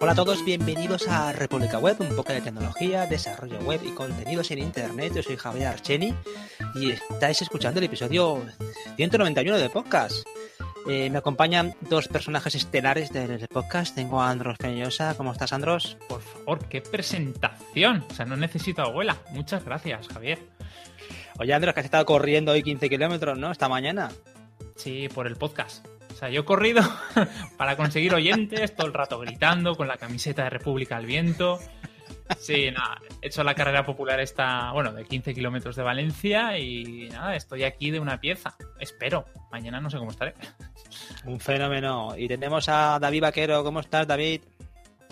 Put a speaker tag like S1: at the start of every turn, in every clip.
S1: Hola a todos, bienvenidos a República Web, un poco de tecnología, desarrollo web y contenidos en internet. Yo soy Javier Archeni y estáis escuchando el episodio 191 de podcast. Eh, me acompañan dos personajes estelares del podcast. Tengo a Andros Peñosa. ¿Cómo estás, Andros?
S2: Por favor, qué presentación. O sea, no necesito abuela. Muchas gracias, Javier.
S1: Oye, Andros, que has estado corriendo hoy 15 kilómetros, ¿no? Esta mañana.
S2: Sí, por el podcast. O sea, yo he corrido para conseguir oyentes todo el rato gritando con la camiseta de República al viento. Sí, nada, he hecho la carrera popular esta, bueno, de 15 kilómetros de Valencia y nada, estoy aquí de una pieza. Espero. Mañana no sé cómo estaré.
S1: Un fenómeno. Y tenemos a David Vaquero. ¿Cómo estás, David?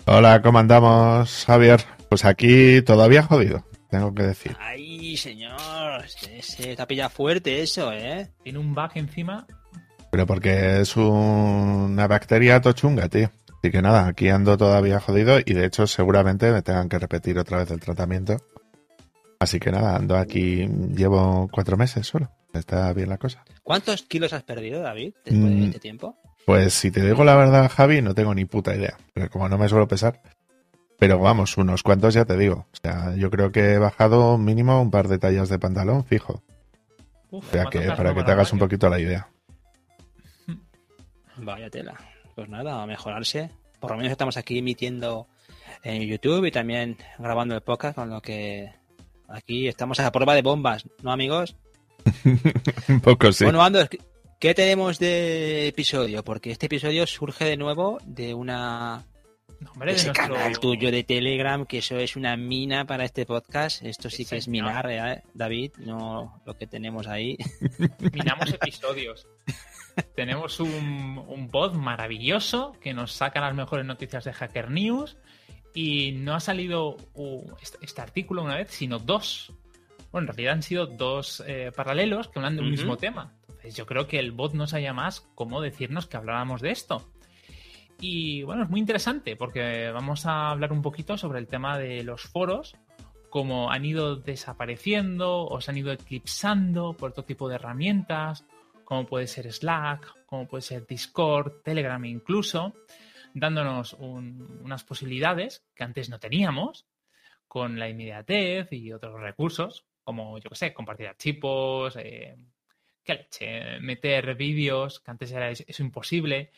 S3: Hola, ¿cómo andamos, Javier? Pues aquí todavía jodido, tengo que decir.
S1: Ay, señor. Se, te pilla fuerte eso, ¿eh?
S2: Tiene un bug encima
S3: pero porque es una bacteria tochunga, tío. Así que nada, aquí ando todavía jodido y de hecho seguramente me tengan que repetir otra vez el tratamiento. Así que nada, ando aquí, llevo cuatro meses solo. Está bien la cosa.
S1: ¿Cuántos kilos has perdido, David, después de este tiempo?
S3: Pues si te digo la verdad, Javi, no tengo ni puta idea. Pero como no me suelo pesar. Pero vamos, unos cuantos ya te digo. O sea, yo creo que he bajado mínimo un par de tallas de pantalón, fijo. o sea que para que te hagas un poquito la idea.
S1: Vaya tela. Pues nada, a mejorarse. Por lo menos estamos aquí emitiendo en YouTube y también grabando el podcast, con lo que aquí estamos a la prueba de bombas, ¿no, amigos?
S3: Un poco sí.
S1: Bueno, Ando, ¿qué tenemos de episodio? Porque este episodio surge de nuevo de una
S2: Hombre,
S1: ese
S2: de nuestro...
S1: canal tuyo de Telegram, que eso es una mina para este podcast. Esto sí que es minar, ¿eh, David, no lo que tenemos ahí.
S2: Minamos episodios. Tenemos un, un bot maravilloso que nos saca las mejores noticias de Hacker News y no ha salido uh, este, este artículo una vez, sino dos. Bueno, en realidad han sido dos eh, paralelos que hablan de un mismo tema. Entonces yo creo que el bot no sabía más cómo decirnos que habláramos de esto. Y bueno, es muy interesante porque vamos a hablar un poquito sobre el tema de los foros, cómo han ido desapareciendo o se han ido eclipsando por todo tipo de herramientas, como puede ser Slack, como puede ser Discord, Telegram incluso, dándonos un- unas posibilidades que antes no teníamos con la inmediatez y otros recursos, como yo que sé, compartir archivos, eh, leche, meter vídeos, que antes era es- eso imposible.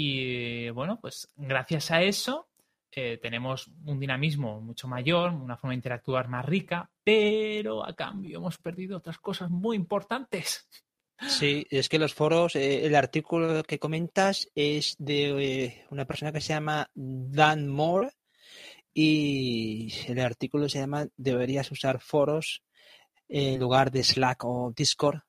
S2: Y bueno, pues gracias a eso eh, tenemos un dinamismo mucho mayor, una forma de interactuar más rica, pero a cambio hemos perdido otras cosas muy importantes.
S1: Sí, es que los foros, eh, el artículo que comentas es de eh, una persona que se llama Dan Moore y el artículo se llama Deberías usar foros en lugar de Slack o Discord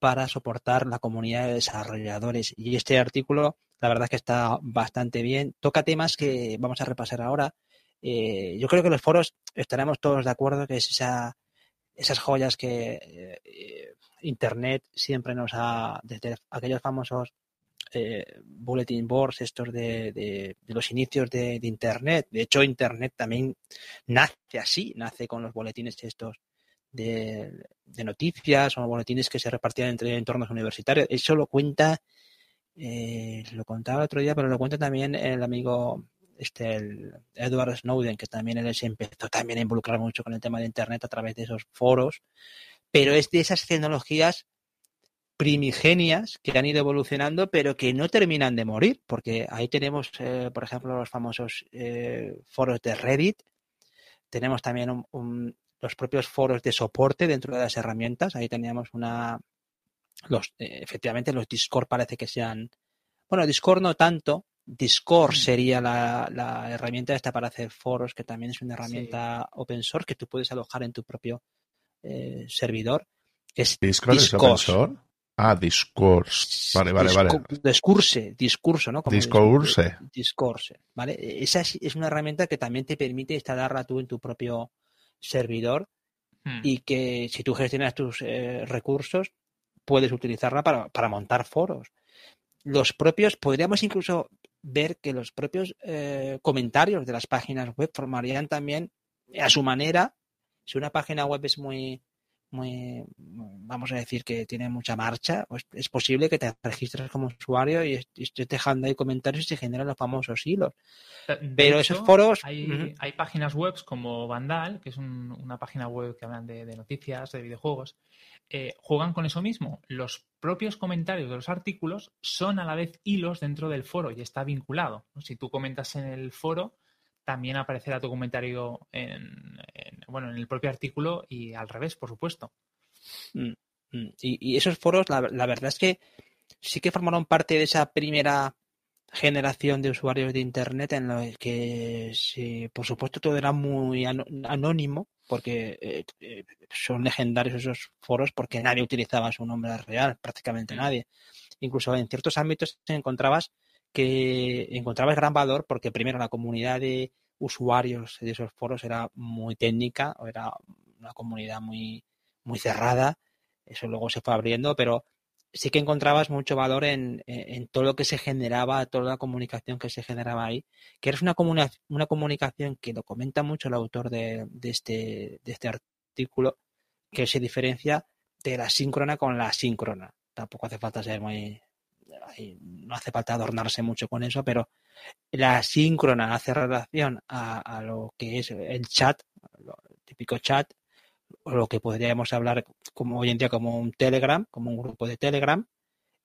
S1: para soportar la comunidad de desarrolladores. Y este artículo, la verdad es que está bastante bien. Toca temas que vamos a repasar ahora. Eh, yo creo que los foros estaremos todos de acuerdo que es esa, esas joyas que eh, Internet siempre nos ha, desde aquellos famosos eh, bulletin boards, estos de, de- los inicios de, Internet. De hecho, Internet también nace así, nace con los boletines estos de, de noticias o boletines que se repartían entre entornos universitarios. Eso lo cuenta, eh, lo contaba el otro día, pero lo cuenta también el amigo este, el Edward Snowden, que también él se empezó también a involucrar mucho con el tema de Internet a través de esos foros, pero es de esas tecnologías primigenias que han ido evolucionando, pero que no terminan de morir, porque ahí tenemos, eh, por ejemplo, los famosos eh, foros de Reddit, tenemos también los propios foros de soporte dentro de las herramientas, ahí teníamos una, los, eh, efectivamente los Discord parece que sean, bueno, Discord no tanto, Discord
S2: Mm.
S1: sería la, la herramienta esta para hacer foros, que también es una herramienta open source que tú puedes alojar en tu propio eh, servidor. Es
S3: ¿Discord es open source? Ah, Discourse. Vale, vale, vale.
S1: Discu- Discurse, discurso, ¿no? Como
S3: Discourse.
S1: dis- Discourse, ¿vale? Esa es, es una herramienta que también te permite instalarla tú en tu propio servidor
S2: Hmm.
S1: y que si tú gestionas tus eh, recursos, puedes utilizarla para, para montar foros. Los propios, podríamos incluso ver que los propios eh, comentarios de las páginas web formarían también a su manera, si una página web es muy, muy, vamos a decir que tiene mucha marcha, pues es posible que te registres como usuario y estés dejando ahí comentarios y se generan los famosos hilos. Pero esos foros...
S2: Hay, hay, páginas web como Vandal, que es una página web que hablan de, noticias, de videojuegos, eh, juegan con eso mismo. Los propios comentarios de los artículos son a la vez hilos dentro del foro y está vinculado. Si tú comentas en el foro, también aparecerá tu comentario en, bueno, en el propio artículo y al revés, por supuesto.
S1: Mm, mm. Y, esos foros, la, verdad es que sí que formaron parte de esa primera generación de usuarios de Internet en los que, por supuesto, todo era muy anónimo, porque eh, eh, son legendarios esos foros porque nadie utilizaba su nombre real, prácticamente mm. nadie. Incluso en ciertos ámbitos te encontrabas que encontrabas gran valor porque primero la comunidad de usuarios de esos foros era muy técnica, o era una comunidad muy, muy cerrada, eso luego se fue abriendo, pero sí que encontrabas mucho valor en, todo lo que se generaba, toda la comunicación que se generaba ahí, que era una, una comunicación que lo comenta mucho el autor de, este, de este artículo, que se diferencia de la síncrona con la síncrona. Tampoco hace falta ser muy, no hace falta adornarse mucho con eso, pero la síncrona hace relación a, lo que es el chat, el típico chat, o lo que podríamos hablar como hoy en día como un Telegram, como un grupo de Telegram,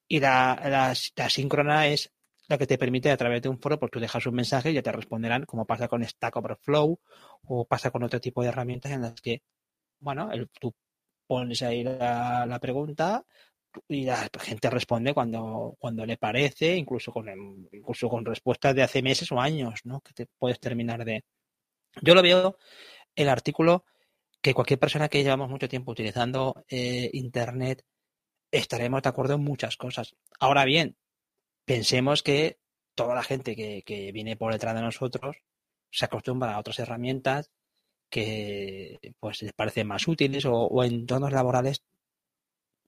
S1: y la, la, síncrona es la que te permite a través de un foro, pues tú dejas un mensaje y ya te responderán, como pasa con Stack Overflow o pasa con otro tipo de herramientas en las que, bueno, tú pones ahí la pregunta, y la gente responde cuando, cuando le parece, incluso con, incluso con respuestas de hace meses o años, ¿no? Que te puedes terminar de... Yo lo veo, el artículo, que cualquier persona que llevamos mucho tiempo utilizando eh, Internet, estaremos de acuerdo en muchas cosas. Ahora bien, pensemos que toda la gente que, que viene por detrás de nosotros se acostumbra a otras herramientas que pues les parecen más útiles o, o en entornos laborales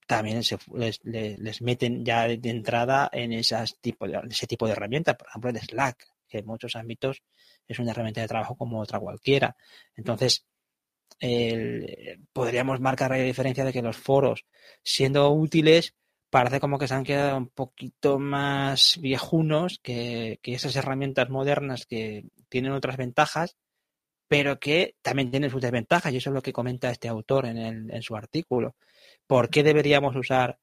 S1: también se, les, meten ya de entrada en esas tipo ese tipo de herramientas, por ejemplo el Slack, que en muchos ámbitos es una herramienta de trabajo como otra cualquiera. Entonces, podríamos marcar la diferencia de que los foros, siendo útiles, parece como que se han quedado un poquito más viejunos que, esas herramientas modernas que tienen otras ventajas, pero que también tienen sus desventajas, y eso es lo que comenta este autor en, en su artículo. ¿Por qué deberíamos usar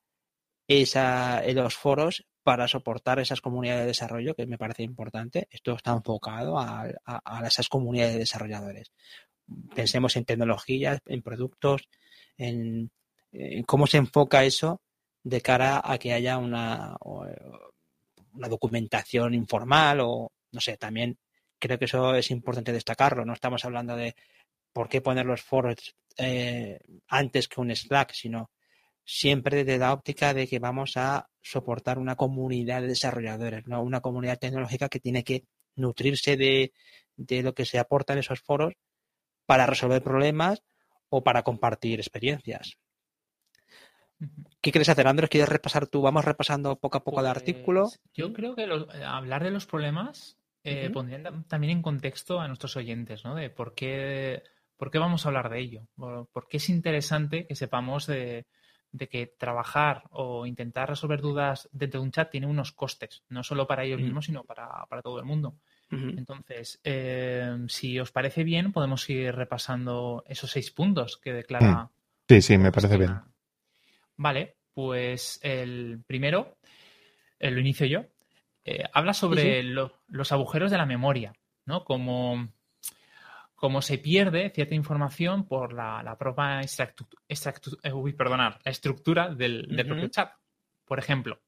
S1: esa, los foros para soportar esas comunidades de desarrollo, que me parece importante? Esto está enfocado a, esas comunidades de desarrolladores. Pensemos en tecnologías, en productos, en, cómo se enfoca eso de cara a que haya una, una documentación informal o, no sé, también creo que eso es importante destacarlo. No estamos hablando de por qué poner los foros eh, antes que un Slack, sino siempre desde la óptica de que vamos a soportar una comunidad de desarrolladores, ¿no? una comunidad tecnológica que tiene que nutrirse de, lo que se aporta en esos foros para resolver problemas o para compartir experiencias. ¿Qué quieres hacer, Andrés? ¿Quieres repasar tú? Vamos repasando poco a poco el artículo.
S2: Pues, yo creo que hablar de los problemas eh, pondría también en contexto a nuestros oyentes, ¿no? De por qué ¿Por qué vamos a hablar de ello? Porque es interesante que sepamos de, que trabajar o intentar resolver dudas dentro de un chat tiene unos costes, no solo para ellos mismos, sino para, todo el mundo. Entonces, eh, si os parece bien, podemos ir repasando esos seis puntos que declara.
S3: Sí, sí, me parece bien.
S2: Vale, pues el primero, eh, lo inicio yo, eh, habla sobre los agujeros de la memoria, ¿no? Como como se pierde cierta información por la, propia eh, la estructura del, propio chat. Por ejemplo,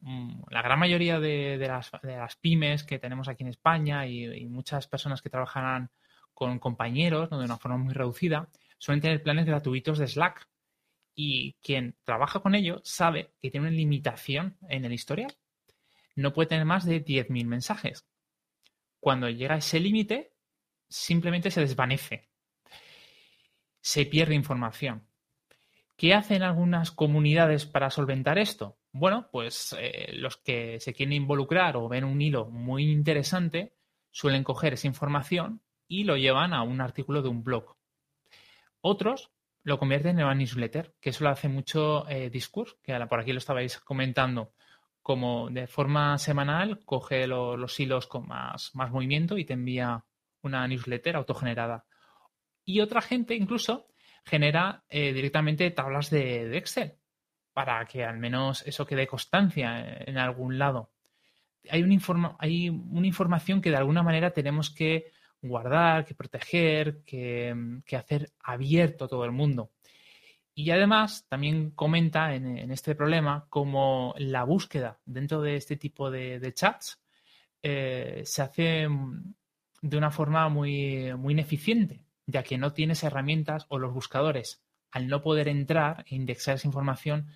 S2: mm, la gran mayoría de, las, pymes que tenemos aquí en España y, muchas personas que trabajan con compañeros de una forma muy reducida suelen tener planes gratuitos de Slack. Y quien trabaja con ello sabe que tiene una limitación en el historial. No puede tener más de 10.000 mensajes. Cuando llega a ese límite, simplemente se desvanece. Se pierde información. ¿Qué hacen algunas comunidades para solventar esto? Bueno, pues eh, los que se quieren involucrar o ven un hilo muy interesante suelen coger esa información y lo llevan a un artículo de un blog. Otros lo convierten en una newsletter, que eso lo hace mucho eh, Discourse, que por aquí lo estabais comentando, como de forma semanal coge los hilos con más, más movimiento y te envía una newsletter autogenerada. Y otra gente incluso genera eh, directamente tablas de, Excel para que al menos eso quede constancia en algún lado. Hay, hay una información que de alguna manera tenemos que guardar, que proteger, que, hacer abierto a todo el mundo. Y además también comenta en, este problema cómo la búsqueda dentro de este tipo de, chats eh, se hace de una forma muy, muy ineficiente, ya que no tienes herramientas o los buscadores, al no poder entrar e indexar esa información,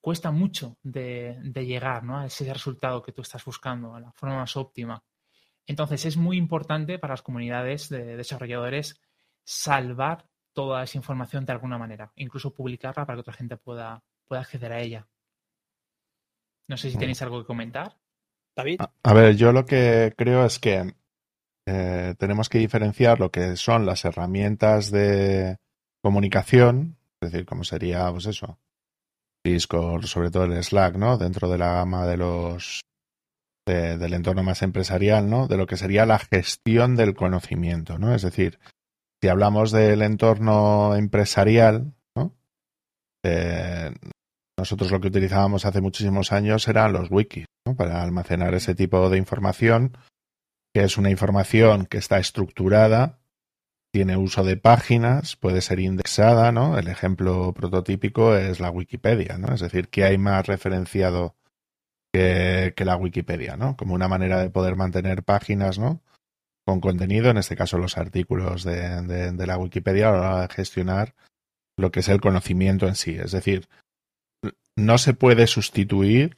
S2: cuesta mucho de, llegar a ese resultado que tú estás buscando, a la forma más óptima. Entonces es muy importante para las comunidades de desarrolladores salvar toda esa información de alguna manera, incluso publicarla para que otra gente pueda, pueda acceder a ella. No sé si tenéis algo que comentar.
S1: David.
S3: A, ver, yo lo que creo es que eh, tenemos que diferenciar lo que son las herramientas de comunicación, es decir, como sería, pues eso, Discord, sobre todo el Slack, ¿no? Dentro de la gama de los del entorno más empresarial, ¿no? De lo que sería la gestión del conocimiento, ¿no? Es decir, si hablamos del entorno empresarial. Eh, nosotros lo que utilizábamos hace muchísimos años eran los wikis. Para almacenar ese tipo de información, que es una información que está estructurada, tiene uso de páginas, puede ser indexada, ¿no? El ejemplo prototípico es la Wikipedia, ¿no? Es decir, que hay más referenciado que, la Wikipedia, ¿no? Como una manera de poder mantener páginas, ¿no? Con contenido, en este caso los artículos de, de, la Wikipedia a la hora de gestionar lo que es el conocimiento en sí. Es decir, no se puede sustituir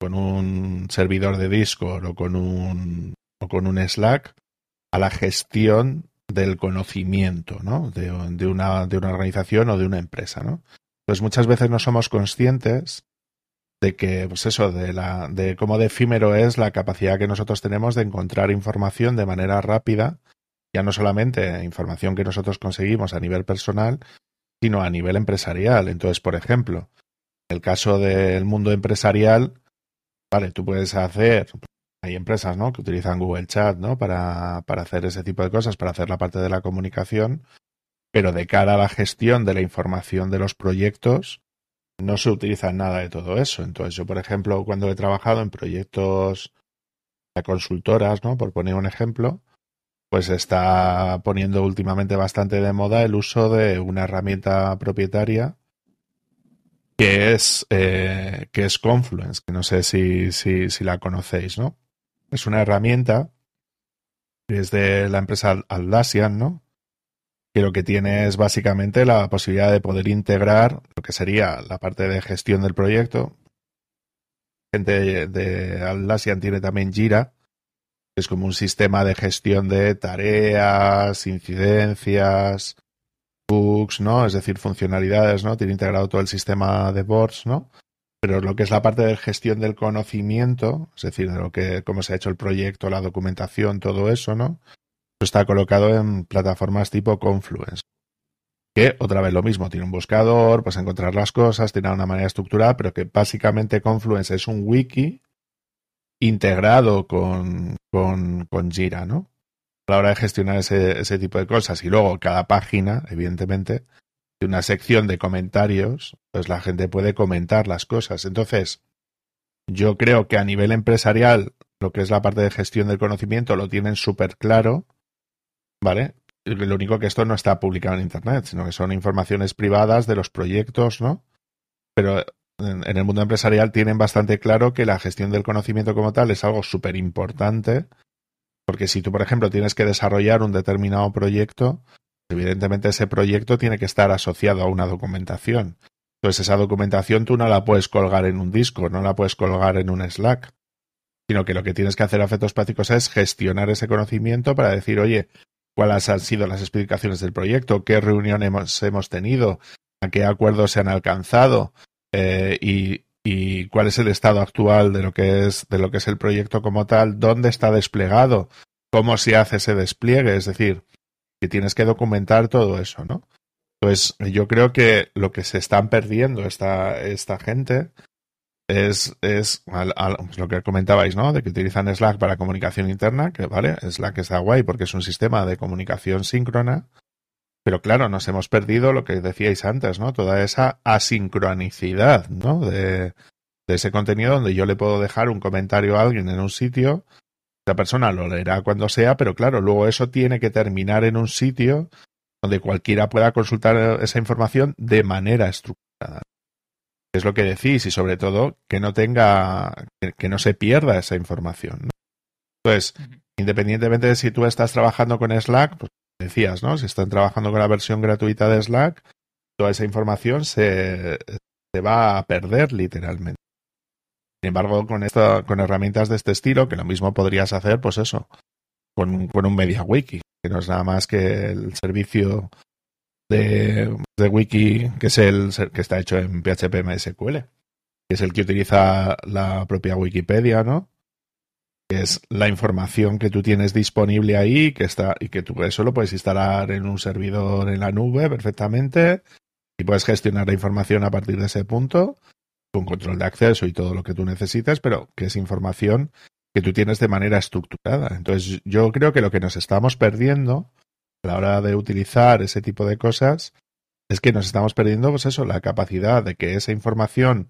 S3: con un servidor de Discord o con un, o con un Slack a la gestión del conocimiento, ¿no? De, una, de una organización o de una empresa, ¿no? Pues muchas veces no somos conscientes de que, pues eso, de, la, de cómo de efímero es la capacidad que nosotros tenemos de encontrar información de manera rápida, ya no solamente información que nosotros conseguimos a nivel personal, sino a nivel empresarial. Entonces, por ejemplo, en el caso del mundo empresarial, vale, tú puedes hacer, hay empresas, ¿no? Que utilizan Google Chat, ¿no? Para, para hacer ese tipo de cosas, para hacer la parte de la comunicación, pero de cara a la gestión de la información de los proyectos, no se utiliza nada de todo eso. Entonces, yo, por ejemplo, cuando he trabajado en proyectos de consultoras, ¿no? Por poner un ejemplo, pues está poniendo últimamente bastante de moda el uso de una herramienta propietaria que es, eh, que es Confluence, que no sé si, si, si la conocéis, ¿no? Es una herramienta es de la empresa Aldasian, ¿no? que lo que tiene es básicamente la posibilidad de poder integrar lo que sería la parte de gestión del proyecto. Gente de Atlassian tiene también Jira, que es como un sistema de gestión de tareas, incidencias, bugs, ¿no? Es decir, funcionalidades, ¿no? Tiene integrado todo el sistema de boards, ¿no? Pero lo que es la parte de gestión del conocimiento, es decir, de lo que, cómo se ha hecho el proyecto, la documentación, todo eso, ¿no? está colocado en plataformas tipo Confluence. Que otra vez lo mismo, tiene un buscador, pues encontrar las cosas, tiene una manera estructurada, pero que básicamente Confluence es un wiki integrado con, con, con Jira, ¿no? A la hora de gestionar ese, ese tipo de cosas. Y luego cada página, evidentemente, de una sección de comentarios, pues la gente puede comentar las cosas. Entonces, yo creo que a nivel empresarial, lo que es la parte de gestión del conocimiento lo tienen súper claro ¿vale? Lo único que esto no está publicado en Internet, sino que son informaciones privadas de los proyectos, ¿no? Pero en, el mundo empresarial tienen bastante claro que la gestión del conocimiento como tal es algo súper importante, porque si tú, por ejemplo, tienes que desarrollar un determinado proyecto, evidentemente ese proyecto tiene que estar asociado a una documentación. Entonces esa documentación tú no la puedes colgar en un disco, no la puedes colgar en un Slack, sino que lo que tienes que hacer a efectos prácticos es gestionar ese conocimiento para decir, oye, cuáles han sido las explicaciones del proyecto, qué reuniones hemos, tenido, a qué acuerdos se han alcanzado eh, y, cuál es el estado actual de lo que es de lo que es el proyecto como tal, dónde está desplegado, cómo se hace ese despliegue, es decir, que tienes que documentar todo eso, ¿no? Pues yo creo que lo que se están perdiendo esta, esta gente es, es al, al, pues lo que comentabais, ¿no? De que utilizan Slack para comunicación interna, que vale, Slack está guay porque es un sistema de comunicación síncrona, pero claro, nos hemos perdido lo que decíais antes, ¿no? Toda esa asincronicidad, ¿no? De, de ese contenido donde yo le puedo dejar un comentario a alguien en un sitio, esa persona lo leerá cuando sea, pero claro, luego eso tiene que terminar en un sitio donde cualquiera pueda consultar esa información de manera estructurada. Es lo que decís y sobre todo que no tenga, que, que no se pierda esa información. ¿no? Entonces, independientemente de si tú estás trabajando con Slack, pues decías, ¿no? Si están trabajando con la versión gratuita de Slack, toda esa información se, se va a perder literalmente. Sin embargo, con, esto, con herramientas de este estilo, que lo mismo podrías hacer, pues eso, con, con un MediaWiki, que no es nada más que el servicio de, de wiki que es el que está hecho en PHP MySQL, que es el que utiliza la propia Wikipedia, ¿no? Que es la información que tú tienes disponible ahí que está y que tú eso lo puedes instalar en un servidor en la nube perfectamente y puedes gestionar la información a partir de ese punto con control de acceso y todo lo que tú necesites, pero que es información que tú tienes de manera estructurada. Entonces, yo creo que lo que nos estamos perdiendo a la hora de utilizar ese tipo de cosas es que nos estamos perdiendo, pues eso, la capacidad de que esa información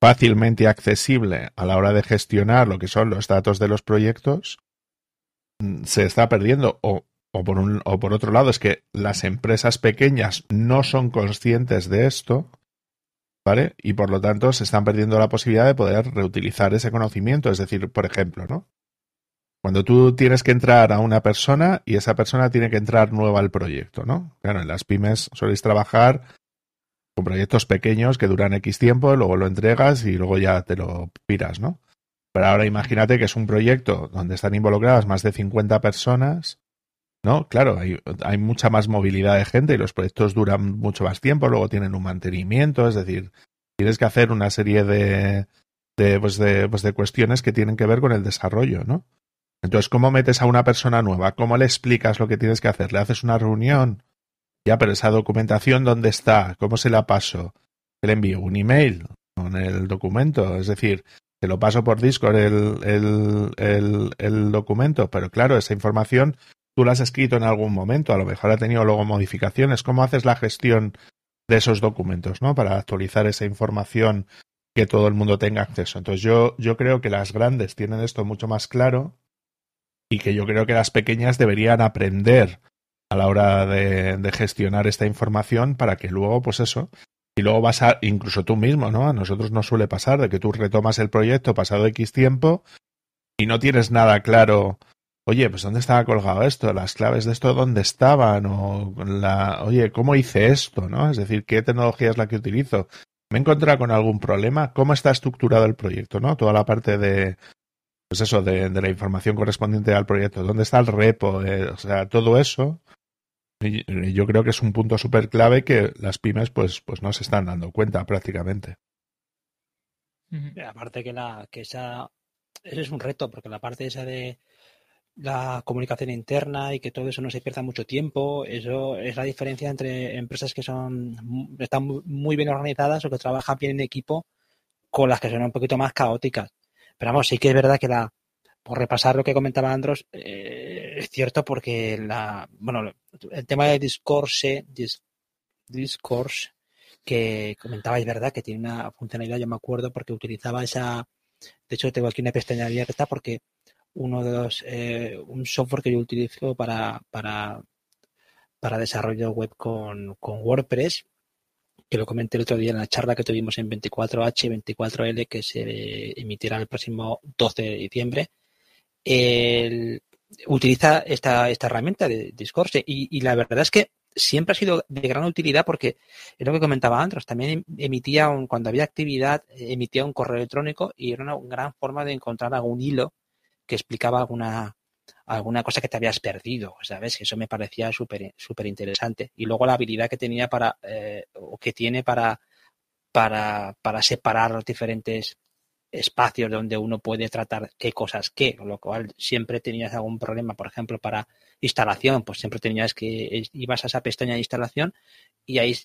S3: fácilmente accesible a la hora de gestionar lo que son los datos de los proyectos se está perdiendo o, o, por un, o por otro lado es que las empresas pequeñas no son conscientes de esto ¿vale? Y por lo tanto se están perdiendo la posibilidad de poder reutilizar ese conocimiento. Es decir, por ejemplo, ¿no? Cuando tú tienes que entrar a una persona y esa persona tiene que entrar nueva al proyecto, ¿no? Claro, en las pymes soléis trabajar con proyectos pequeños que duran X tiempo, luego lo entregas y luego ya te lo piras, ¿no? Pero ahora imagínate que es un proyecto donde están involucradas más de 50 personas, ¿no? Claro, hay, mucha más movilidad de gente y los proyectos duran mucho más tiempo, luego tienen un mantenimiento, es decir, tienes que hacer una serie de, de, pues de, pues de cuestiones que tienen que ver con el desarrollo, ¿no? Entonces, ¿cómo metes a una persona nueva? ¿Cómo le explicas lo que tienes que hacer? ¿Le haces una reunión? Ya, pero esa documentación, ¿dónde está? ¿Cómo se la paso? Le envío un email con el documento. Es decir, te lo paso por Discord el, el, el documento, pero claro, esa información tú la has escrito en algún momento, a lo mejor ha tenido luego modificaciones. ¿Cómo haces la gestión de esos documentos, ¿no? Para actualizar esa información que todo el mundo tenga acceso. Entonces yo, yo creo que las grandes tienen esto mucho más claro y que yo creo que las pequeñas deberían aprender a la hora de, de, gestionar esta información para que luego, pues eso, y luego vas a, incluso tú mismo, ¿no? A nosotros nos suele pasar de que tú retomas el proyecto pasado X tiempo y no tienes nada claro. Oye, pues ¿dónde estaba colgado esto? Las claves de esto, ¿dónde estaban? O la, oye, ¿cómo hice esto? ¿No? Es decir, ¿qué tecnología es la que utilizo? ¿Me he encontrado con algún problema? ¿Cómo está estructurado el proyecto? ¿No? Toda la parte de, pues eso, de, de, la información correspondiente al proyecto, dónde está el repo, eh, o sea, todo eso, yo creo que es un punto súper clave que las pymes pues, pues no se están dando cuenta prácticamente.
S1: Aparte que la que esa ese es un reto, porque la parte esa de la comunicación interna y que todo eso no se pierda mucho tiempo, eso es la diferencia entre empresas que son están muy bien organizadas o que trabajan bien en equipo con las que son un poquito más caóticas pero vamos, sí que es verdad que la, por repasar lo que comentaba Andros, eh, es cierto porque la, bueno, el tema de discourse, dis, discourse, que comentabais, ¿verdad? Que tiene una funcionalidad, yo me acuerdo, porque utilizaba esa, de hecho tengo aquí una pestaña abierta porque uno de los, eh, un software que yo utilizo para, para, para desarrollo web con, con WordPress, que lo comenté el otro día en la charla que tuvimos en 24H y 24L, que se emitirá el próximo 12 de diciembre, el, utiliza esta, esta herramienta de Discourse. Y, la verdad es que siempre ha sido de gran utilidad porque es lo que comentaba Andros, también emitía un, cuando había actividad, emitía un correo electrónico y era una gran forma de encontrar algún hilo que explicaba alguna, alguna cosa que te habías perdido, ¿sabes? Eso me parecía súper súper interesante. Y luego la habilidad que tenía para, eh, o que tiene para, para, para separar los diferentes espacios donde uno puede tratar qué cosas qué, con lo cual siempre tenías algún problema, por ejemplo, para instalación, pues siempre tenías que ibas a esa pestaña de instalación y ahí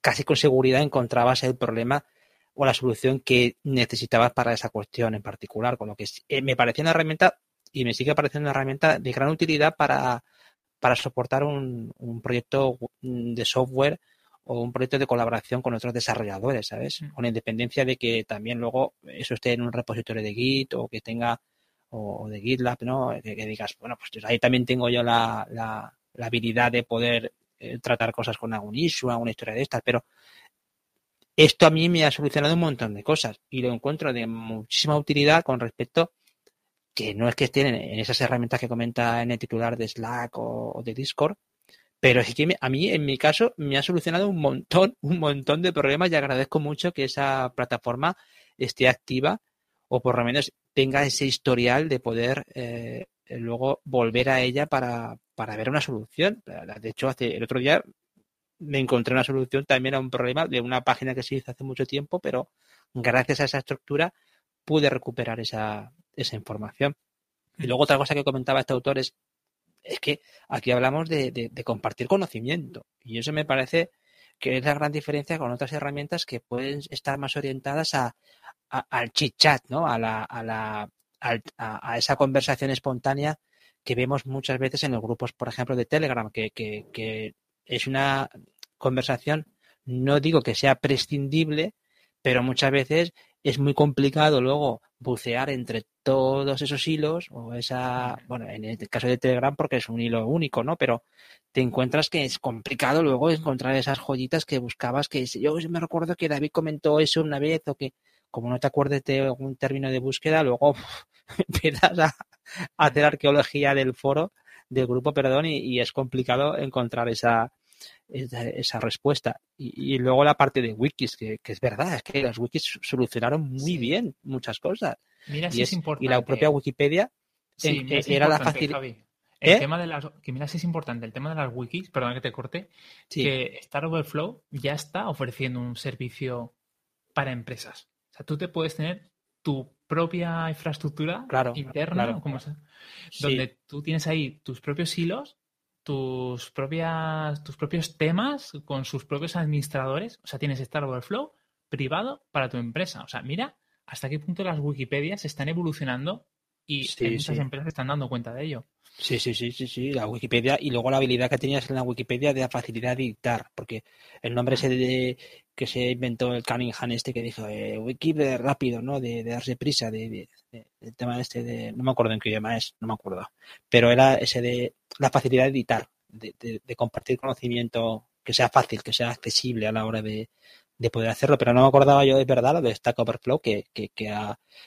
S1: casi con seguridad encontrabas el problema o la solución que necesitabas para esa cuestión en particular, con lo que eh, me parecía una herramienta y me sigue pareciendo una herramienta de gran utilidad para, para soportar un, un proyecto de software o un proyecto de colaboración con otros desarrolladores, ¿sabes? Mm. Con independencia de que también luego eso esté en un repositorio de Git o que tenga, o, de GitLab, ¿no? Que, digas, bueno, pues ahí también tengo yo la, la, habilidad de poder eh, tratar cosas con algún issue, alguna historia de estas, pero esto a mí me ha solucionado un montón de cosas y lo encuentro de muchísima utilidad con respecto que no es que estén en esas herramientas que comenta en el titular de Slack o de Discord, pero es que a mí, en mi caso, me ha solucionado un montón, un montón de problemas y agradezco mucho que esa plataforma esté activa o por lo menos tenga ese historial de poder eh, luego volver a ella para, para ver una solución. De hecho, hace el otro día me encontré una solución también a un problema de una página que se hizo hace mucho tiempo, pero gracias a esa estructura pude recuperar esa, esa información. Y luego otra cosa que comentaba este autor es es que aquí hablamos de, compartir conocimiento y eso me parece que es la gran diferencia con otras herramientas que pueden estar más orientadas a, al chit chat, ¿no? A, la, a, la, a, esa conversación espontánea que vemos muchas veces en los grupos, por ejemplo, de Telegram, que, que es una conversación, no digo que sea prescindible, pero muchas veces es muy complicado luego bucear entre todos esos hilos o esa, bueno, en el caso de Telegram porque es un hilo único, ¿no? Pero te encuentras que es complicado luego encontrar esas joyitas que buscabas, que yo me recuerdo que David comentó eso una vez o que como no te acuerdes de algún término de búsqueda, luego empiezas a, hacer arqueología del foro, del grupo, perdón, y es complicado encontrar esa, esa, respuesta. Y, luego la parte de wikis, que, es verdad, es que las wikis solucionaron muy bien muchas cosas.
S2: Mira y, es, importante.
S1: y la propia Wikipedia eh, era la facilidad.
S2: El ¿Eh? tema de las, que mira si es importante, el tema de las wikis, perdón que te corte, que Star Overflow ya está ofreciendo un servicio para empresas. O sea, tú te puedes tener tu propia infraestructura interna, como donde tú tienes ahí tus propios hilos tus propias, tus propios temas con sus propios administradores. O sea, tienes Star Overflow privado para tu empresa. O sea, mira hasta qué punto las Wikipedias están evolucionando y muchas empresas están dando cuenta de ello.
S1: Sí, sí, sí, sí, sí, la Wikipedia y luego la habilidad que tenías en la Wikipedia de la facilidad de dictar, porque el nombre ese de, que se inventó el Cunningham este que dijo eh, Wikipedia rápido, ¿no? De, darse prisa, de, el tema este de, no me acuerdo en qué idioma es, no me acuerdo, pero era ese de la facilidad de editar, de, compartir conocimiento que sea fácil, que sea accesible a la hora de, poder hacerlo, pero no me acordaba yo de verdad lo de Stack Overflow, que, que, que,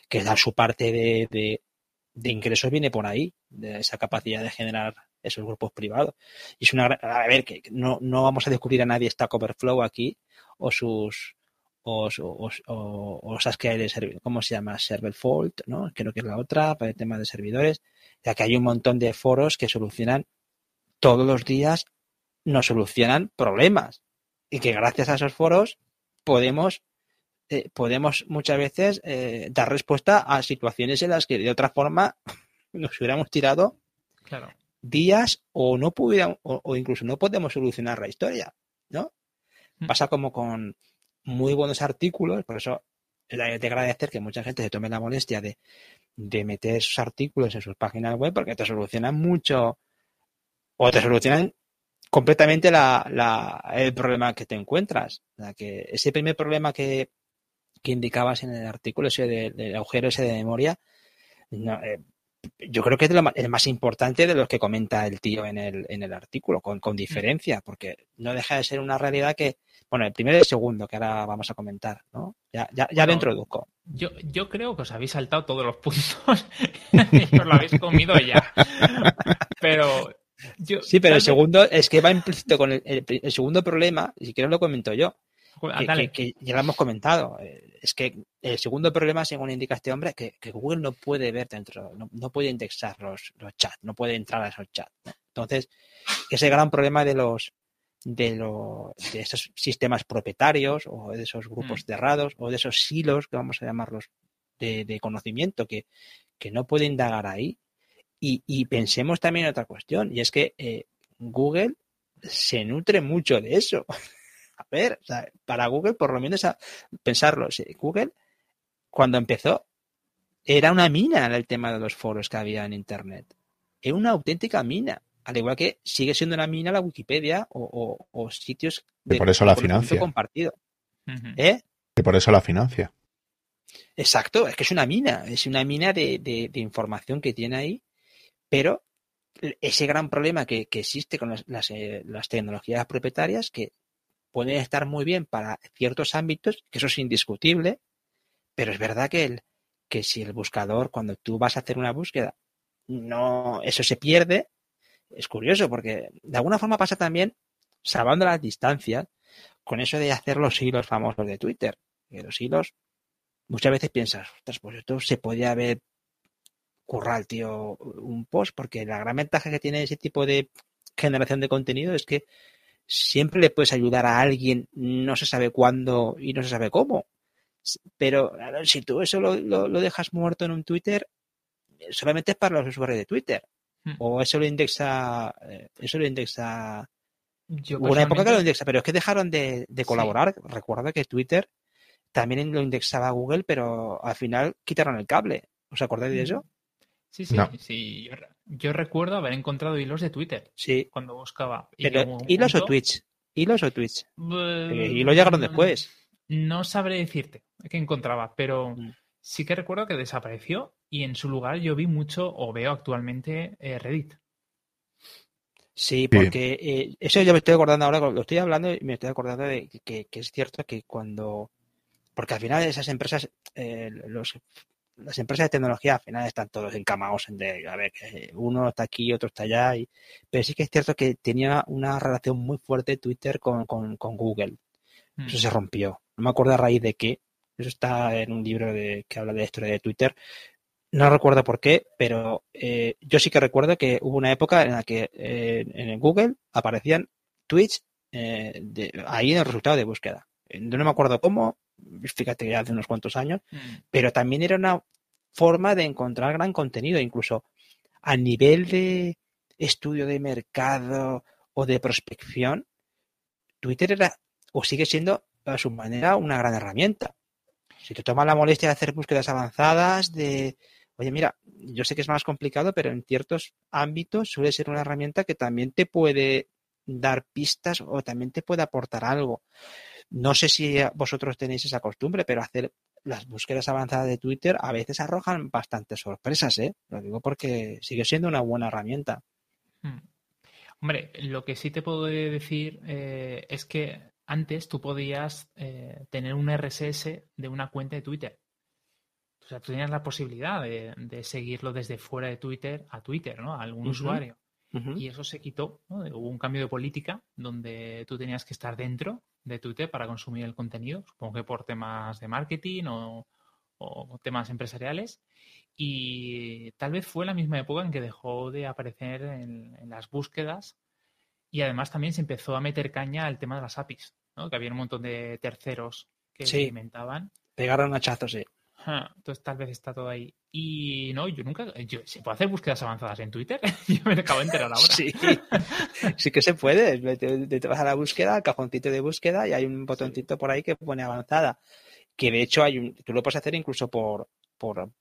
S1: que da su parte de, de ingresos viene por ahí, de esa capacidad de generar esos grupos privados. Y es una a ver, que no, no vamos a descubrir a nadie Stack Overflow aquí, o sus, o, o, o, de servidor, ¿cómo se llama? Server Fault, ¿no? Creo que es la otra para el tema de servidores, ya que hay un montón de foros que solucionan todos los días, nos solucionan problemas y que gracias a esos foros podemos eh, podemos muchas veces eh, dar respuesta a situaciones en las que de otra forma nos hubiéramos tirado días o no pudiéramos, o, incluso no podemos solucionar la historia, ¿no? Mm. Pasa como con muy buenos artículos, por eso que agradecer que mucha gente se tome la molestia de, de meter sus artículos en sus páginas web porque te solucionan mucho o te solucionan completamente la, la, el problema que te encuentras. O sea, que ese primer problema que, que indicabas en el artículo, ese del agujero ese de memoria, eh, yo creo que es el más importante de los que comenta el tío en el, en el artículo, con, con, diferencia, porque no deja de ser una realidad que, bueno, el primero y el segundo, que ahora vamos a comentar, ¿no? Ya, ya, ya lo introduzco.
S2: Yo, yo creo que os habéis saltado todos los puntos y os lo habéis comido ya. Pero yo,
S1: sí, pero el segundo es que va implícito con el, el, segundo problema, si quieres lo comento yo. Que, ya lo hemos comentado. Eh, es que el segundo problema, según indica este hombre, es que, Google no puede ver dentro, no, puede indexar los, los, chats, no puede entrar a esos chats. Entonces, ese gran problema de los de, los, de esos sistemas propietarios o de esos grupos mm. cerrados o de esos silos, que vamos a llamarlos de, conocimiento que, que, no puede indagar ahí. Y, pensemos también en otra cuestión, y es que eh, Google se nutre mucho de eso. a ver, para Google, por lo menos a pensarlo, Google cuando empezó era una mina el tema de los foros que había en Internet. Era una auténtica mina. Al igual que sigue siendo una mina la Wikipedia o, sitios
S3: de, por eso la financia.
S1: compartido.
S3: ¿Eh? Que por eso la financia.
S1: Exacto, es que es una mina, es una mina de, información que tiene ahí, pero ese gran problema que, existe con las, eh, las, tecnologías propietarias, que pueden estar muy bien para ciertos ámbitos, que eso es indiscutible, pero es verdad que, el, que si el buscador, cuando tú vas a hacer una búsqueda, no, eso se pierde, es curioso, porque de alguna forma pasa también, salvando las distancias, con eso de hacer los hilos famosos de Twitter. Que los hilos, muchas veces piensas, pues esto se podía haber currado, tío, un post, porque la gran ventaja que tiene ese tipo de generación de contenido es que siempre le puedes ayudar a alguien, no se sabe cuándo y no se sabe cómo. Pero si tú eso lo, lo, dejas muerto en un Twitter, solamente es para los usuarios de Twitter. Hmm. O eso lo indexa, eh, eso lo indexa. Hubo una época que lo indexa, pero es que dejaron de, colaborar. Recuerda que Twitter también lo indexaba Google, pero al final quitaron el cable. ¿Os acordáis de eso?
S2: Sí, sí, sí. Yo, recuerdo haber encontrado hilos de Twitter.
S1: Sí.
S2: Cuando buscaba.
S1: ¿Hilos o Twitch? ¿Hilos o Twitch? y lo llegaron después.
S2: No sabré decirte qué encontraba, pero mm. sí que recuerdo que desapareció y en su lugar yo vi mucho o veo actualmente eh, Reddit.
S1: Sí, porque eh, eso yo me estoy acordando ahora, lo estoy hablando y me estoy acordando de que, es cierto que cuando, porque al final esas empresas, eh, los, las empresas de tecnología al final están todos encamados en de, a ver, uno está aquí, otro está allá, y, pero sí que es cierto que tenía una relación muy fuerte Twitter con, Google. Eso mm. se rompió. No me acuerdo a raíz de qué. Eso está en un libro de, que habla de la historia de Twitter. No recuerdo por qué, pero eh, yo sí que recuerdo que hubo una época en la que eh, en Google aparecían tweets eh, ahí en el resultado de búsqueda. No me acuerdo cómo, fíjate ya hace unos cuantos años, mm. pero también era una forma de encontrar gran contenido, incluso a nivel de estudio de mercado o de prospección, Twitter era o sigue siendo a su manera una gran herramienta. Si te tomas la molestia de hacer búsquedas avanzadas, de, oye, mira, yo sé que es más complicado, pero en ciertos ámbitos suele ser una herramienta que también te puede dar pistas o también te puede aportar algo. No sé si vosotros tenéis esa costumbre, pero hacer las búsquedas avanzadas de Twitter a veces arrojan bastantes sorpresas, ¿eh? Lo digo porque sigue siendo una buena herramienta.
S2: Hmm. Hombre, lo que sí te puedo decir eh, es que antes tú podías eh, tener un RSS de una cuenta de Twitter. O sea, tú tenías la posibilidad de, seguirlo desde fuera de Twitter a Twitter, ¿no? A algún usuario. Y eso se quitó, ¿no? Hubo un cambio de política donde tú tenías que estar dentro de Twitter para consumir el contenido, supongo que por temas de marketing o, temas empresariales. Y tal vez fue la misma época en que dejó de aparecer en, en las búsquedas y además también se empezó a meter caña al tema de las APIs, ¿no? que había un montón de terceros que se inventaban.
S1: Pegaron hachazos, sí.
S2: Entonces tal vez está todo ahí. Y no, yo nunca. Yo, ¿Se puede hacer búsquedas avanzadas en Twitter? yo me acabo de enterar ahora.
S1: sí, sí que se puede. Te, vas a la búsqueda, al cajoncito de búsqueda, y hay un botoncito por ahí que pone avanzada. Que de hecho hay un, tú lo puedes hacer incluso por, por,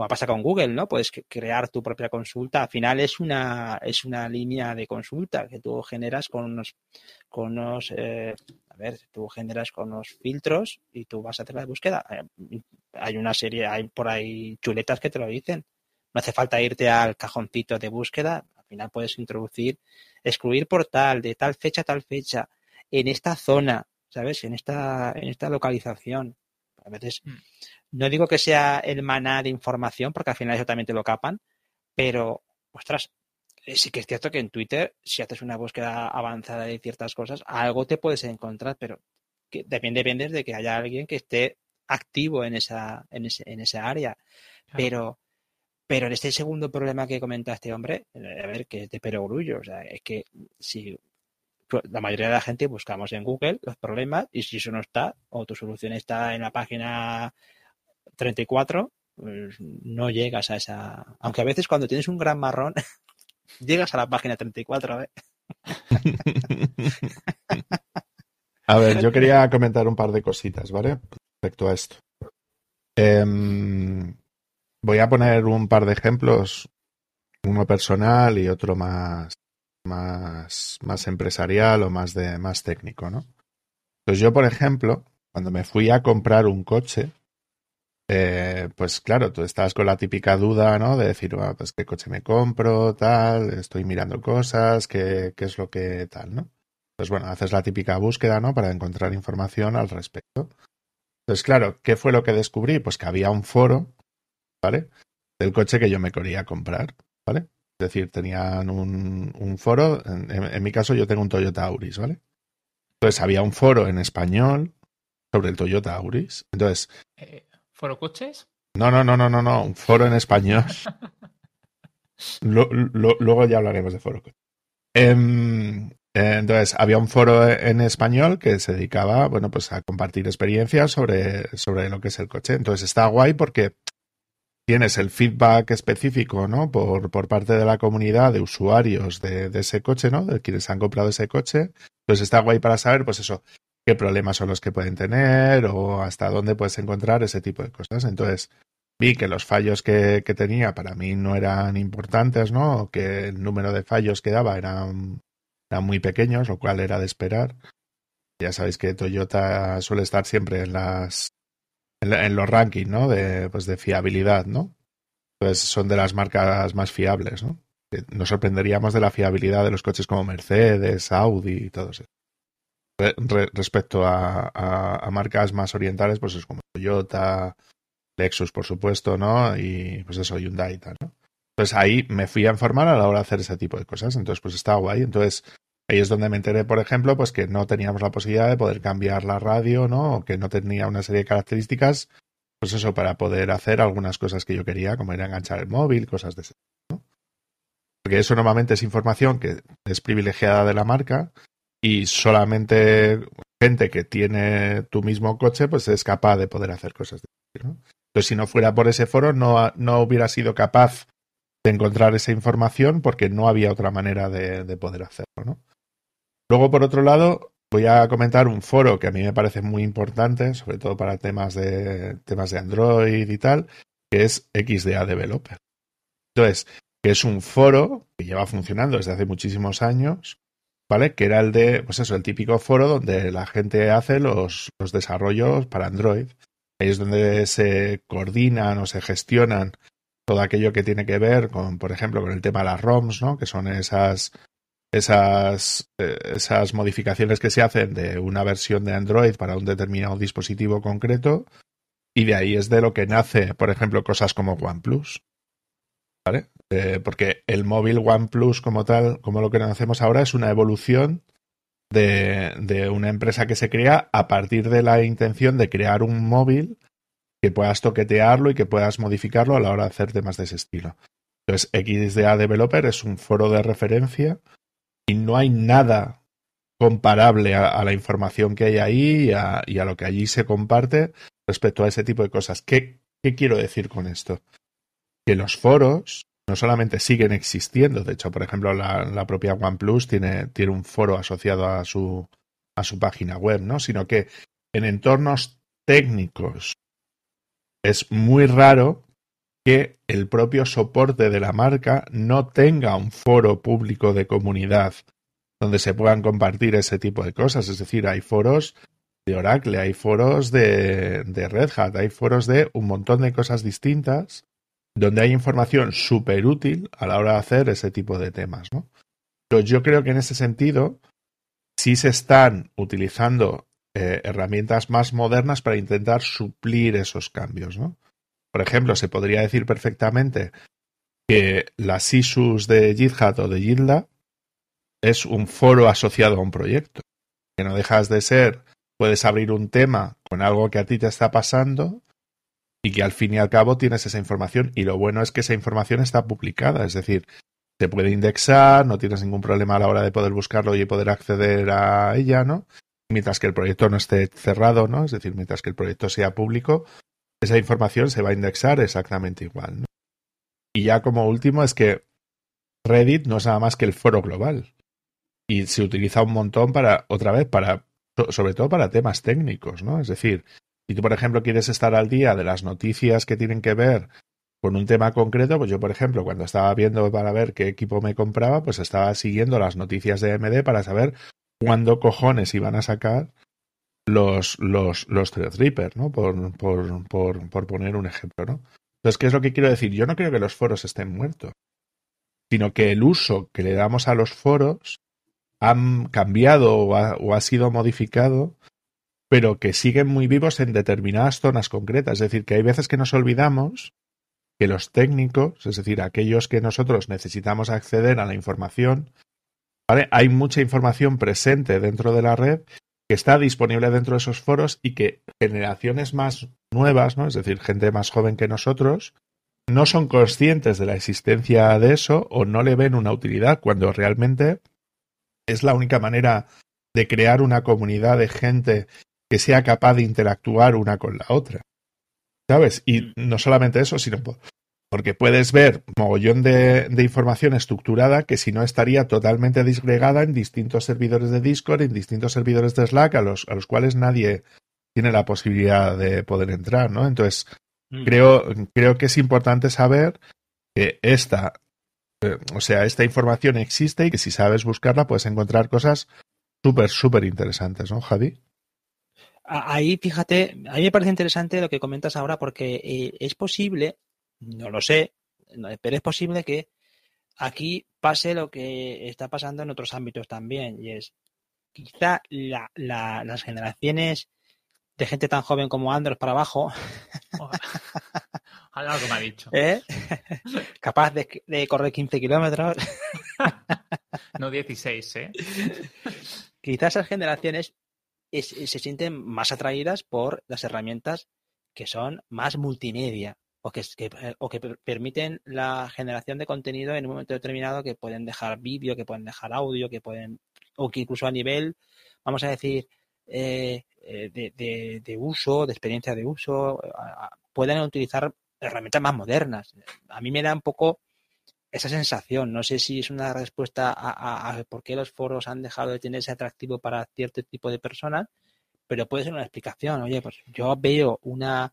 S1: como pasa con Google, ¿no? Puedes crear tu propia consulta. Al final es una, es una línea de consulta que tú generas con unos, con unos, eh, a ver, tú generas con unos filtros y tú vas a hacer la búsqueda. Eh, hay una serie, hay por ahí chuletas que te lo dicen. No hace falta irte al cajoncito de búsqueda. Al final puedes introducir, excluir portal de tal fecha a tal fecha en esta zona, ¿sabes? En esta, en esta localización. A veces, mm. No digo que sea el maná de información, porque al final eso también te lo capan, pero, ostras, eh, sí que es cierto que en Twitter, si haces una búsqueda avanzada de ciertas cosas, algo te puedes encontrar, pero que también depende de que haya alguien que esté activo en esa, en ese, en esa área. Pero, pero en este segundo problema que comentaste, hombre, a ver, que es de perogrullo, o sea, es que si la mayoría de la gente buscamos en Google los problemas y si eso no está, o tu solución está en la página 34, pues no llegas a esa. Aunque a veces cuando tienes un gran marrón, llegas a la página 34, ¿eh?
S3: a ver, yo quería comentar un par de cositas, ¿vale? Respecto a esto. Em, voy a poner un par de ejemplos, uno personal y otro más, más, más empresarial o más de más técnico, ¿no? Pues yo, por ejemplo, cuando me fui a comprar un coche, eh, pues claro, tú estás con la típica duda, ¿no? De decir, pues qué coche me compro, tal, estoy mirando cosas, qué, qué es lo que tal, ¿no? Pues bueno, haces la típica búsqueda, ¿no? Para encontrar información al respecto. Entonces, claro, ¿qué fue lo que descubrí? Pues que había un foro, ¿vale? Del coche que yo me quería comprar, ¿vale? Es decir, tenían un, un foro, en, en, mi caso yo tengo un Toyota Auris, ¿vale? Entonces había un foro en español sobre el Toyota Auris. Entonces,
S2: eh, ¿Foro coches?
S3: No, no, no, no, no, no. Un foro en español. lo, lo, luego ya hablaremos de foro coches. Eh, entonces, había un foro en español que se dedicaba, bueno, pues a compartir experiencias sobre, sobre lo que es el coche. Entonces está guay porque tienes el feedback específico, ¿no? Por, por parte de la comunidad de usuarios de, de, ese coche, ¿no? De quienes han comprado ese coche. Entonces está guay para saber, pues eso, qué problemas son los que pueden tener o hasta dónde puedes encontrar ese tipo de cosas. Entonces, vi que los fallos que, tenía para mí no eran importantes, ¿no? Que el número de fallos que daba eran, eran muy pequeños, lo cual era de esperar. Ya sabéis que Toyota suele estar siempre en las en, los rankings, ¿no? De, pues de fiabilidad, ¿no? Pues son de las marcas más fiables, ¿no? Nos sorprenderíamos de la fiabilidad de los coches como Mercedes, Audi y todo eso re, respecto a, a, marcas más orientales, pues es como Toyota, Lexus, por supuesto, ¿no? Y pues eso, Hyundai y tal, ¿no? Entonces ahí me fui a informar a la hora de hacer ese tipo de cosas. Entonces, pues estaba guay. Entonces, ahí es donde me enteré, por ejemplo, pues que no teníamos la posibilidad de poder cambiar la radio, ¿no? O que no tenía una serie de características, pues eso, para poder hacer algunas cosas que yo quería, como era enganchar el móvil, cosas de ese ¿no? Porque eso normalmente es información que es privilegiada de la marca y solamente gente que tiene tu mismo coche pues es capaz de poder hacer cosas. De ¿no? Entonces, si no fuera por ese foro, no, no hubiera sido capaz de encontrar esa información porque no había otra manera de, de poder hacerlo. ¿no? Luego, por otro lado, voy a comentar un foro que a mí me parece muy importante, sobre todo para temas de, temas de Android y tal, que es XDA Developer. Entonces, que es un foro que lleva funcionando desde hace muchísimos años, ¿vale? Que era el de, pues eso, el típico foro donde la gente hace los, los desarrollos para Android. Ahí es donde se coordinan o se gestionan todo aquello que tiene que ver con, por ejemplo, con el tema de las ROMs, ¿no? Que son esas, esas, eh, esas modificaciones que se hacen de una versión de Android para un determinado dispositivo concreto. Y de ahí es de lo que nace, por ejemplo, cosas como OnePlus. ¿Vale? Eh, porque el móvil OnePlus como tal, como lo que conocemos ahora, es una evolución de, de, una empresa que se crea a partir de la intención de crear un móvil que puedas toquetearlo y que puedas modificarlo a la hora de hacer temas de ese estilo. Entonces, XDA Developer es un foro de referencia y no hay nada comparable a, la información que hay ahí y a, y a, lo que allí se comparte respecto a ese tipo de cosas. ¿Qué, qué quiero decir con esto? Que los foros no solamente siguen existiendo, de hecho, por ejemplo, la, la propia OnePlus tiene, tiene, un foro asociado a su, a su página web, ¿no? Sino que en entornos técnicos es muy raro que el propio soporte de la marca no tenga un foro público de comunidad donde se puedan compartir ese tipo de cosas. Es decir, hay foros de Oracle, hay foros de, Red Hat, hay foros de un montón de cosas distintas donde hay información súper útil a la hora de hacer ese tipo de temas, ¿no? Pero yo creo que en ese sentido sí se están utilizando eh, herramientas más modernas para intentar suplir esos cambios, ¿no? Por ejemplo, se podría decir perfectamente que las issues de GitHub o de GitLab es un foro asociado a un proyecto, que no dejas de ser, puedes abrir un tema con algo que a ti te está pasando y que al fin y al cabo tienes esa información y lo bueno es que esa información está publicada, es decir, se puede indexar, no tienes ningún problema a la hora de poder buscarlo y poder acceder a ella, ¿no? Mientras que el proyecto no esté cerrado, ¿no? Es decir, mientras que el proyecto sea público, esa información se va a indexar exactamente igual. ¿no? Y ya como último es que Reddit no es nada más que el foro global. Y se utiliza un montón para, otra vez, para, sobre todo para temas técnicos, ¿no? Es decir, si tú, por ejemplo, quieres estar al día de las noticias que tienen que ver con un tema concreto, pues yo, por ejemplo, cuando estaba viendo para ver qué equipo me compraba, pues estaba siguiendo las noticias de AMD para saber cuándo cojones iban a sacar los, los, los ¿no? Por, por, por, por poner un ejemplo, ¿no? Entonces, ¿qué es lo que quiero decir? Yo no creo que los foros estén muertos, sino que el uso que le damos a los foros han cambiado o ha, o ha sido modificado, pero que siguen muy vivos en determinadas zonas concretas. Es decir, que hay veces que nos olvidamos que los técnicos, es decir, aquellos que nosotros necesitamos acceder a la información, ¿vale? Hay mucha información presente dentro de la red que está disponible dentro de esos foros y que generaciones más nuevas, ¿no? Es decir, gente más joven que nosotros, no son conscientes de la existencia de eso o no le ven una utilidad cuando realmente es la única manera de crear una comunidad de gente que sea capaz de interactuar una con la otra. ¿Sabes? Y
S2: Mm.
S3: no solamente eso, sino porque puedes ver mogollón de, de, información estructurada que si no estaría totalmente disgregada en distintos servidores de Discord, en distintos servidores de Slack, a los, a los cuales nadie tiene la posibilidad de poder entrar, ¿no? Entonces, mm. creo, creo que es importante saber que esta, eh, o sea, esta información existe y que si sabes buscarla puedes encontrar cosas súper, súper interesantes, ¿no, Javi?
S1: Ahí, fíjate, a mí me parece interesante lo que comentas ahora porque eh, es posible, no lo sé, pero es posible que aquí pase lo que está pasando en otros ámbitos también, y es quizá la, la, las generaciones de gente tan joven como Andros para abajo.
S2: Algo que me ha dicho.
S1: ¿Eh? Capaz de, de, correr 15 kilómetros.
S2: no 16, ¿eh?
S1: Quizás esas generaciones es, se sienten más atraídas por las herramientas que son más multimedia o que, que, o que permiten la generación de contenido en un momento determinado que pueden dejar vídeo, que pueden dejar audio, que pueden, o que incluso a nivel, vamos a decir, eh, de, de, de, uso, de experiencia de uso, pueden utilizar herramientas más modernas. A mí me da un poco esa sensación. No sé si es una respuesta a, a, por qué los foros han dejado de tener ese atractivo para cierto tipo de personas, pero puede ser una explicación. Oye, pues yo veo una.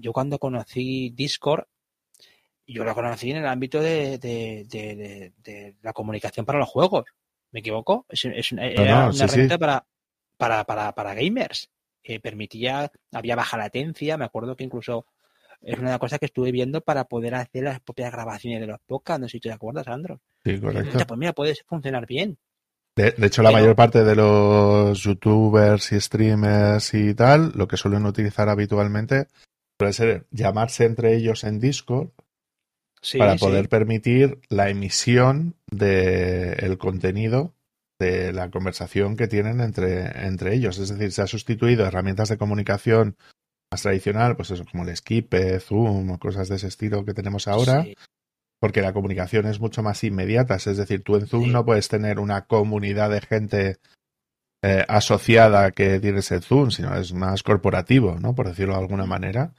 S1: Yo cuando conocí Discord, yo lo conocí en el ámbito de, de, de, de la comunicación para los juegos. ¿Me equivoco? Es, es una, era
S3: no,
S1: una
S3: sí,
S1: herramienta
S3: sí.
S1: Para, para, para, para gamers. Que permitía, había baja latencia, me acuerdo que incluso es una cosa que estuve viendo para poder hacer las propias grabaciones de los podcasts. No sé si te acuerdas, Sandro.
S3: Sí, correcto.
S1: Pues mira, puede funcionar bien.
S3: De, de hecho, la
S1: Pero-
S3: mayor parte de los youtubers y streamers y tal, lo que suelen utilizar habitualmente suele ser llamarse entre ellos en Discord
S1: Sí,
S3: para
S1: sí.
S3: poder permitir la emisión del contenido de la conversación que tienen entre, entre ellos. Es decir, se ha sustituido herramientas de comunicación más tradicional, pues eso, como el Skype, Zoom o cosas de ese estilo que tenemos ahora,
S1: Sí.
S3: porque la comunicación es mucho más inmediata. Es decir, tú en Zoom
S1: Sí.
S3: no puedes tener una comunidad de gente eh, asociada que tienes en Zoom, sino es más corporativo, ¿no? Por decirlo de alguna manera.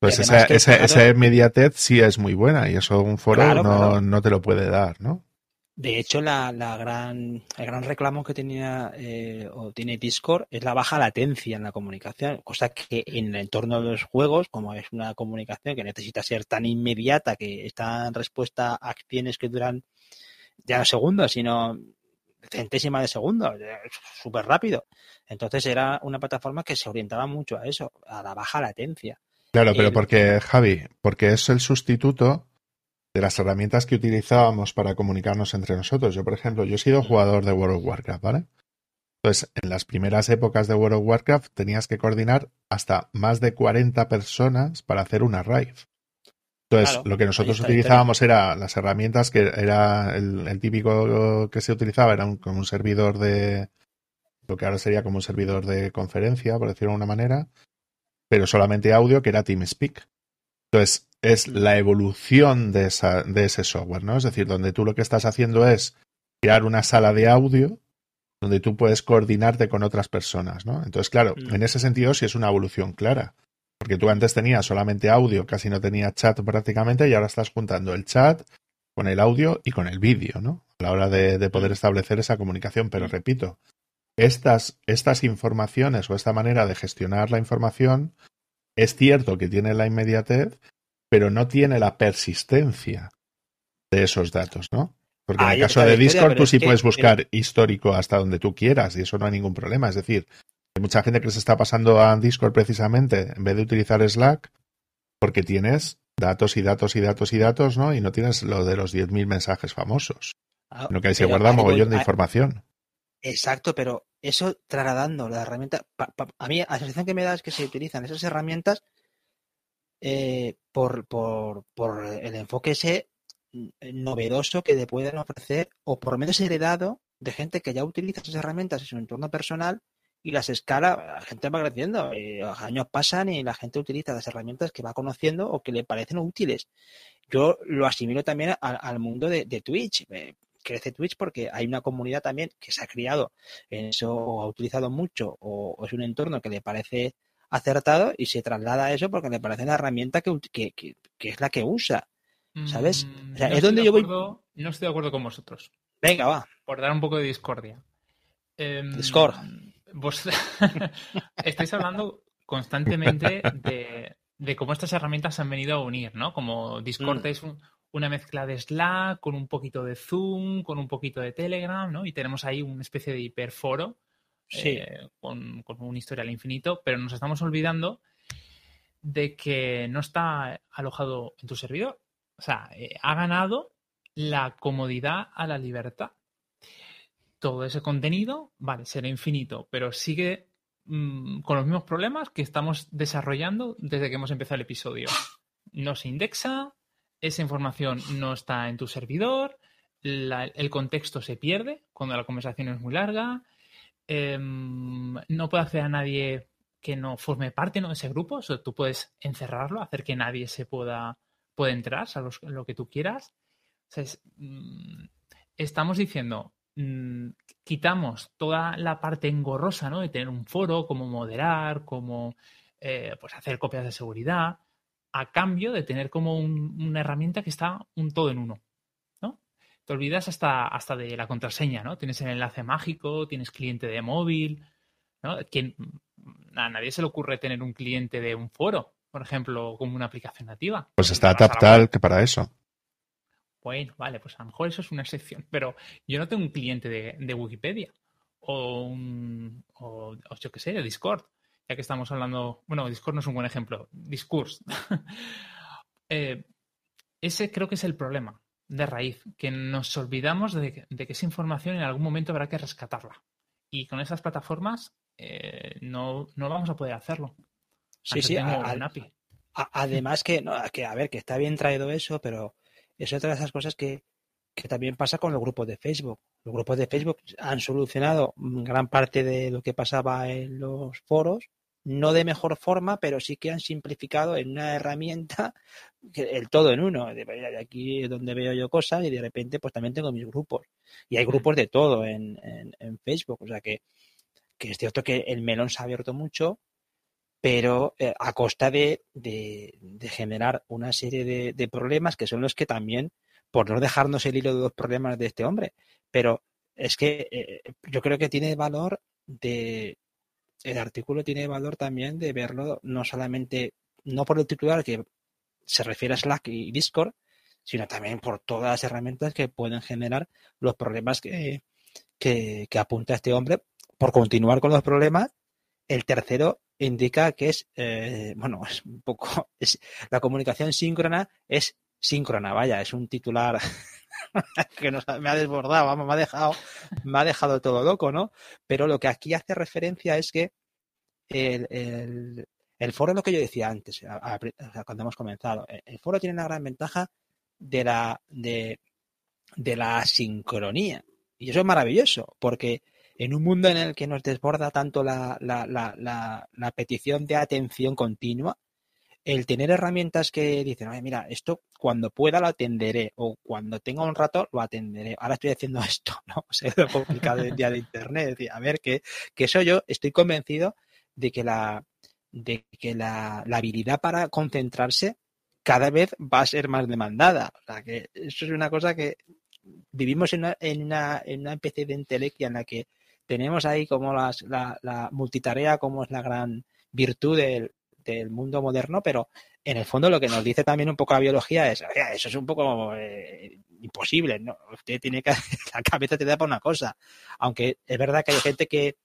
S3: Pues esa,
S1: que,
S3: esa,
S1: claro-
S3: esa inmediatez sí es muy buena y eso un foro
S1: Claro,
S3: no,
S1: claro.
S3: no te lo puede dar, ¿no?
S1: De hecho, la, la gran, el gran reclamo que tenía eh, o tiene Discord es la baja latencia en la comunicación, cosa que en el entorno de los juegos, como es una comunicación que necesita ser tan inmediata que está en respuesta a acciones que duran ya segundos, sino centésimas de segundos, es súper rápido. Entonces era una plataforma que se orientaba mucho a eso, a la baja latencia.
S3: Claro, pero
S1: El-
S3: porque, Javi, porque es el sustituto de las herramientas que utilizábamos para comunicarnos entre nosotros. Yo, por ejemplo, yo he sido jugador de World of Warcraft, ¿vale? Entonces, en las primeras épocas de World of Warcraft tenías que coordinar hasta más de 40 personas para hacer una raid. Entonces,
S1: Claro,
S3: lo que nosotros utilizábamos era las herramientas que era el, el típico que se utilizaba, era un, como un servidor de, lo que ahora sería como un servidor de conferencia, por decirlo de alguna manera, pero solamente audio, que era TeamSpeak. Entonces, es la evolución de, esa, de ese software, ¿no? Es decir, donde tú lo que estás haciendo es crear una sala de audio donde tú puedes coordinarte con otras personas, ¿no? Entonces, claro,
S1: Mm.
S3: en ese sentido sí es una evolución clara. Porque tú antes tenías solamente audio, casi no tenías chat prácticamente, y ahora estás juntando el chat con el audio y con el vídeo, ¿no? A la hora de, de poder establecer esa comunicación. Pero repito, estas, estas informaciones o esta manera de gestionar la información es cierto que tiene la inmediatez, pero no tiene la persistencia de esos datos, ¿no? Porque en
S1: Ah,
S3: el caso de Discord tú sí puedes buscar histórico hasta donde tú quieras y eso no hay ningún problema. Es decir, hay mucha gente que se está pasando a Discord precisamente en vez de utilizar Slack porque tienes datos y datos y datos y datos, ¿no? Y no tienes lo de los 10.000 mensajes famosos,
S1: Ah,
S3: sino que ahí se guarda mogollón de
S1: ah,
S3: información.
S1: Exacto, pero eso trasladando la herramienta, pa- pa- a mí la sensación que me da es que se utilizan esas herramientas eh, por, por, por el enfoque ese mm, novedoso que le pueden ofrecer o por lo menos heredado de gente que ya utiliza esas herramientas en su entorno personal y las escala, la gente va creciendo, eh, los años pasan y la gente utiliza las herramientas que va conociendo o que le parecen útiles. Yo lo asimilo también a- al mundo de, de Twitch. eh, crece Twitch porque hay una comunidad también que se ha criado en eso o ha utilizado mucho o, o es un entorno que le parece acertado y se traslada a eso porque le parece una herramienta que, que, que- que es la que usa. ¿Sabes?
S2: Mm,
S1: O sea,
S2: no
S1: es donde
S2: de
S1: yo voy-
S2: acuerdo- No estoy de acuerdo con vosotros.
S1: Venga, va.
S2: Por dar un poco de discordia. Em,
S1: Discord.
S2: Vos estáis hablando constantemente de, de cómo estas herramientas se han venido a unir, ¿no? Como Discord
S1: Mm.
S2: es un- una mezcla de Slack con un poquito de Zoom, con un poquito de Telegram, ¿no? Y tenemos ahí una especie de hiperforo
S1: Sí.
S2: eh, con, con un historial infinito, pero nos estamos olvidando de que no está alojado en tu servidor. O sea, eh, ha ganado la comodidad a la libertad. Todo ese contenido, vale, será infinito, pero sigue mm, con los mismos problemas que estamos desarrollando desde que hemos empezado el episodio. No se indexa, esa información no está en tu servidor, el contexto se pierde cuando la conversación es muy larga, em, no puede acceder a nadie que no forme parte de ese grupo, o sea, tú puedes encerrarlo, hacer que nadie se pueda, entrar, a los- lo que tú quieras. O sea, es, mm, estamos diciendo, mm, quitamos toda la parte engorrosa ¿no? de tener un foro, cómo moderar, cómo eh, pues hacer copias de seguridad, a cambio de tener como un- una herramienta que está un todo en uno. ¿no? Te olvidas hasta, hasta de la contraseña, ¿no? Tienes el enlace mágico, tienes cliente de móvil, ¿no? Mm, a nadie se le ocurre tener un cliente de un foro, por ejemplo, como una aplicación nativa.
S3: Pues está Taptal que para eso.
S2: Bueno, vale, pues a lo mejor eso es una excepción, pero yo no tengo un cliente de, de Wikipedia o un, o, o yo qué sé, de Discord, ya que estamos hablando, bueno, Discord no es un buen ejemplo, Discourse. Eh, ese creo que es el problema de raíz, que nos olvidamos de, que- de que esa información en algún momento habrá que rescatarla. Y con esas plataformas eh, no, no vamos a poder hacerlo.
S1: Sí, sí. a-
S2: API.
S1: a- además que, no, que, a ver, que está bien traído eso, pero es otra de esas cosas que, que también pasa con los grupos de Facebook. Los grupos de Facebook han solucionado gran parte de lo que pasaba en los foros, no de mejor forma, pero sí que han simplificado en una herramienta el todo en uno. De, "Mira, de aquí es donde veo yo cosas y de repente pues también tengo mis grupos. Y hay grupos de todo en, en- en Facebook. O sea que, que es cierto que el melón se ha abierto mucho, pero eh, a costa de, de- generar una serie de, problemas que son los que también, por no dejarnos el hilo de los problemas de este hombre, pero es que eh, yo creo que tiene valor de, el artículo tiene valor también de verlo no solamente, no por el titular que se refiere a Slack y Discord, sino también por todas las herramientas que pueden generar los problemas que, que apunta este hombre. Por continuar con los problemas, el tercero indica que es, eh, bueno, es un poco, es, la comunicación síncrona es síncrona, vaya, es un titular que nos me ha desbordado, vamos, me ha dejado, me ha dejado todo loco, ¿no? Pero lo que aquí hace referencia es que el, el, foro es lo que yo decía antes, cuando hemos comenzado. El, el foro tiene una gran ventaja de la, de, de la sincronía. Y eso es maravilloso, porque en un mundo en el que nos desborda tanto la, la, la, la, petición de atención continua, el tener herramientas que dicen, "Oye, mira, esto cuando pueda lo atenderé o cuando tenga un rato lo atenderé. Ahora estoy haciendo esto, ¿no? O sea, lo complicado del día de Internet. Es decir, a ver, que, que eso yo estoy convencido de que la, de que la, la habilidad para concentrarse cada vez va a ser más demandada. O sea, que eso es una cosa que vivimos en una, en una, en una especie de entelequia en la que tenemos ahí como las, la, la multitarea como es la gran virtud del, mundo moderno, pero en el fondo lo que nos dice también un poco la biología es, "Oiga, eso es un poco eh, imposible, ¿no? Usted tiene que, la cabeza te da para una cosa. Aunque es verdad que hay gente que,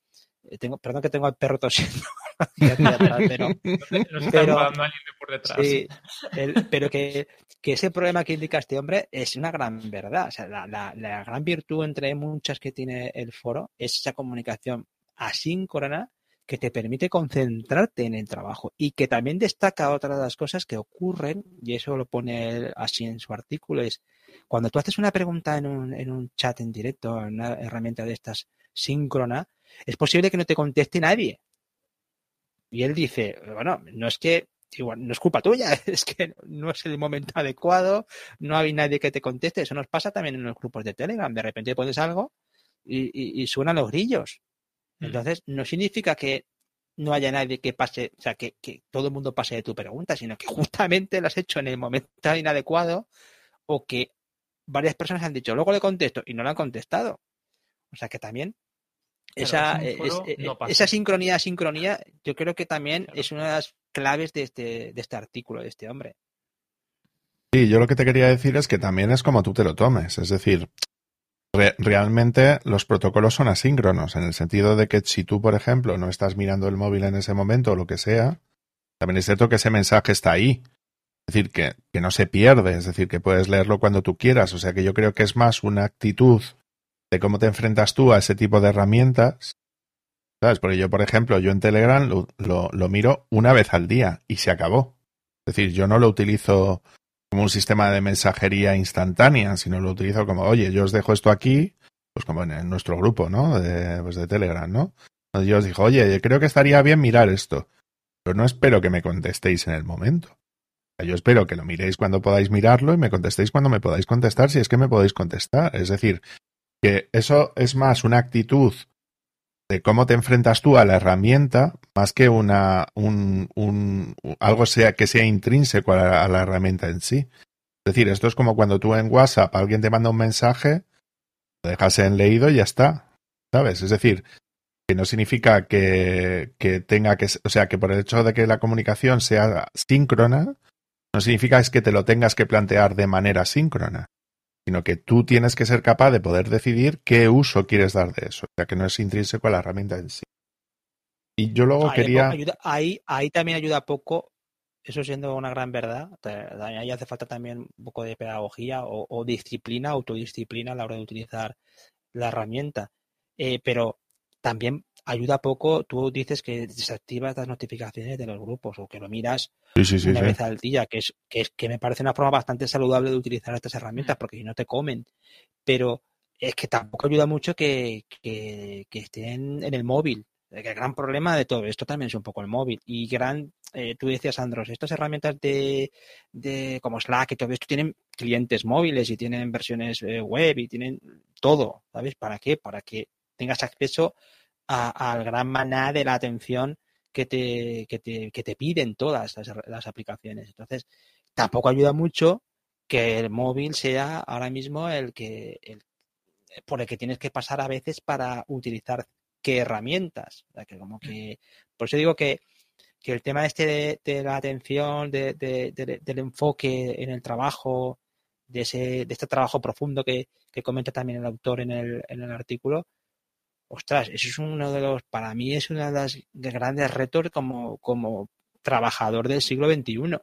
S1: tengo, perdón que tengo al perro tosiendo, atrás, pero,
S2: está
S1: Pero-
S2: por detrás.
S1: Sí, el- pero que, que ese problema que indica este hombre es una gran verdad. O sea, la, la- la gran virtud entre muchas que tiene el foro es esa comunicación asíncrona que te permite concentrarte en el trabajo y que también destaca otra de las cosas que ocurren, y eso lo pone él así en su artículo, es cuando tú haces una pregunta en un, en un chat en directo, en una herramienta de estas síncrona, es posible que no te conteste nadie. Y él dice, bueno, no es que igual no es culpa tuya, es que no es el momento adecuado, no hay nadie que te conteste. Eso nos pasa también en los grupos de Telegram. De repente pones algo y, y- y suenan los grillos.
S2: Mm.
S1: Entonces, no significa que no haya nadie que pase, o sea, que, que todo el mundo pase de tu pregunta, sino que justamente lo has hecho en el momento inadecuado o que varias personas han dicho, luego le contesto y no le han contestado. O sea que también esa,
S2: es-
S1: eh,
S2: no pasa.
S1: esa sincronía, sincronía, yo creo que también
S2: Claro.
S1: es una de las claves de este, de este artículo, de este hombre.
S3: Sí, yo lo que te quería decir es que también es como tú te lo tomes. Es decir, re- realmente los protocolos son asíncronos, en el sentido de que si tú, por ejemplo, no estás mirando el móvil en ese momento o lo que sea, también es cierto que ese mensaje está ahí. Es decir, que, que no se pierde, es decir, que puedes leerlo cuando tú quieras. O sea que yo creo que es más una actitud de cómo te enfrentas tú a ese tipo de herramientas. ¿Sabes? Porque yo, por ejemplo, yo en Telegram lo, lo, miro una vez al día y se acabó. Es decir, yo no lo utilizo como un sistema de mensajería instantánea, sino lo utilizo como, oye, yo os dejo esto aquí, pues como en, nuestro grupo, ¿no? De, pues de Telegram, ¿no? Yo os digo, oye, creo que estaría bien mirar esto, pero no espero que me contestéis en el momento. Yo espero que lo miréis cuando podáis mirarlo y me contestéis cuando me podáis contestar, si es que me podéis contestar. Es decir, que eso es más una actitud de cómo te enfrentas tú a la herramienta más que una un, un algo sea que sea intrínseco a la, a la herramienta en sí. Es decir, esto es como cuando tú en WhatsApp alguien te manda un mensaje, lo dejas en leído y ya está. ¿Sabes? Es decir, que no significa que, que tenga que, o sea, que por el hecho de que la comunicación sea síncrona, no significa es que te lo tengas que plantear de manera síncrona sino que tú tienes que ser capaz de poder decidir qué uso quieres dar de eso, o sea que no es intrínseco a la herramienta en sí. Y yo luego
S1: Ahí,
S3: quería...
S1: ayuda- ahí, ahí también ayuda poco, eso siendo una gran verdad, te- ahí hace falta también un poco de pedagogía o, o disciplina, autodisciplina a la hora de utilizar la herramienta. Eh, pero también ayuda poco, tú dices que desactivas las notificaciones de los grupos o que lo miras
S3: Sí, sí, sí,
S1: una
S3: sí.
S1: vez al día, que es, que es que me parece una forma bastante saludable de utilizar estas herramientas, porque si no te comen. Pero es que tampoco ayuda mucho que, que, que estén en el móvil. Que el gran problema de todo esto también es un poco el móvil. Y gran, eh, tú decías, Andros, estas herramientas de, de como Slack y todo esto tienen clientes móviles y tienen versiones eh, web y tienen todo, ¿sabes? ¿Para qué? Para que tengas acceso a- al gran maná de la atención que te, que te, que te piden todas las, las aplicaciones. Entonces, tampoco ayuda mucho que el móvil sea ahora mismo el que el, por el que tienes que pasar a veces para utilizar qué herramientas. O que como que, por eso digo que, que el tema este de, la atención, de- del enfoque en el trabajo, de, ese, de este trabajo profundo que, que comenta también el autor en el, en el artículo, ostras, eso es uno de los, para mí es uno de los grandes retos como, como trabajador del siglo XXI.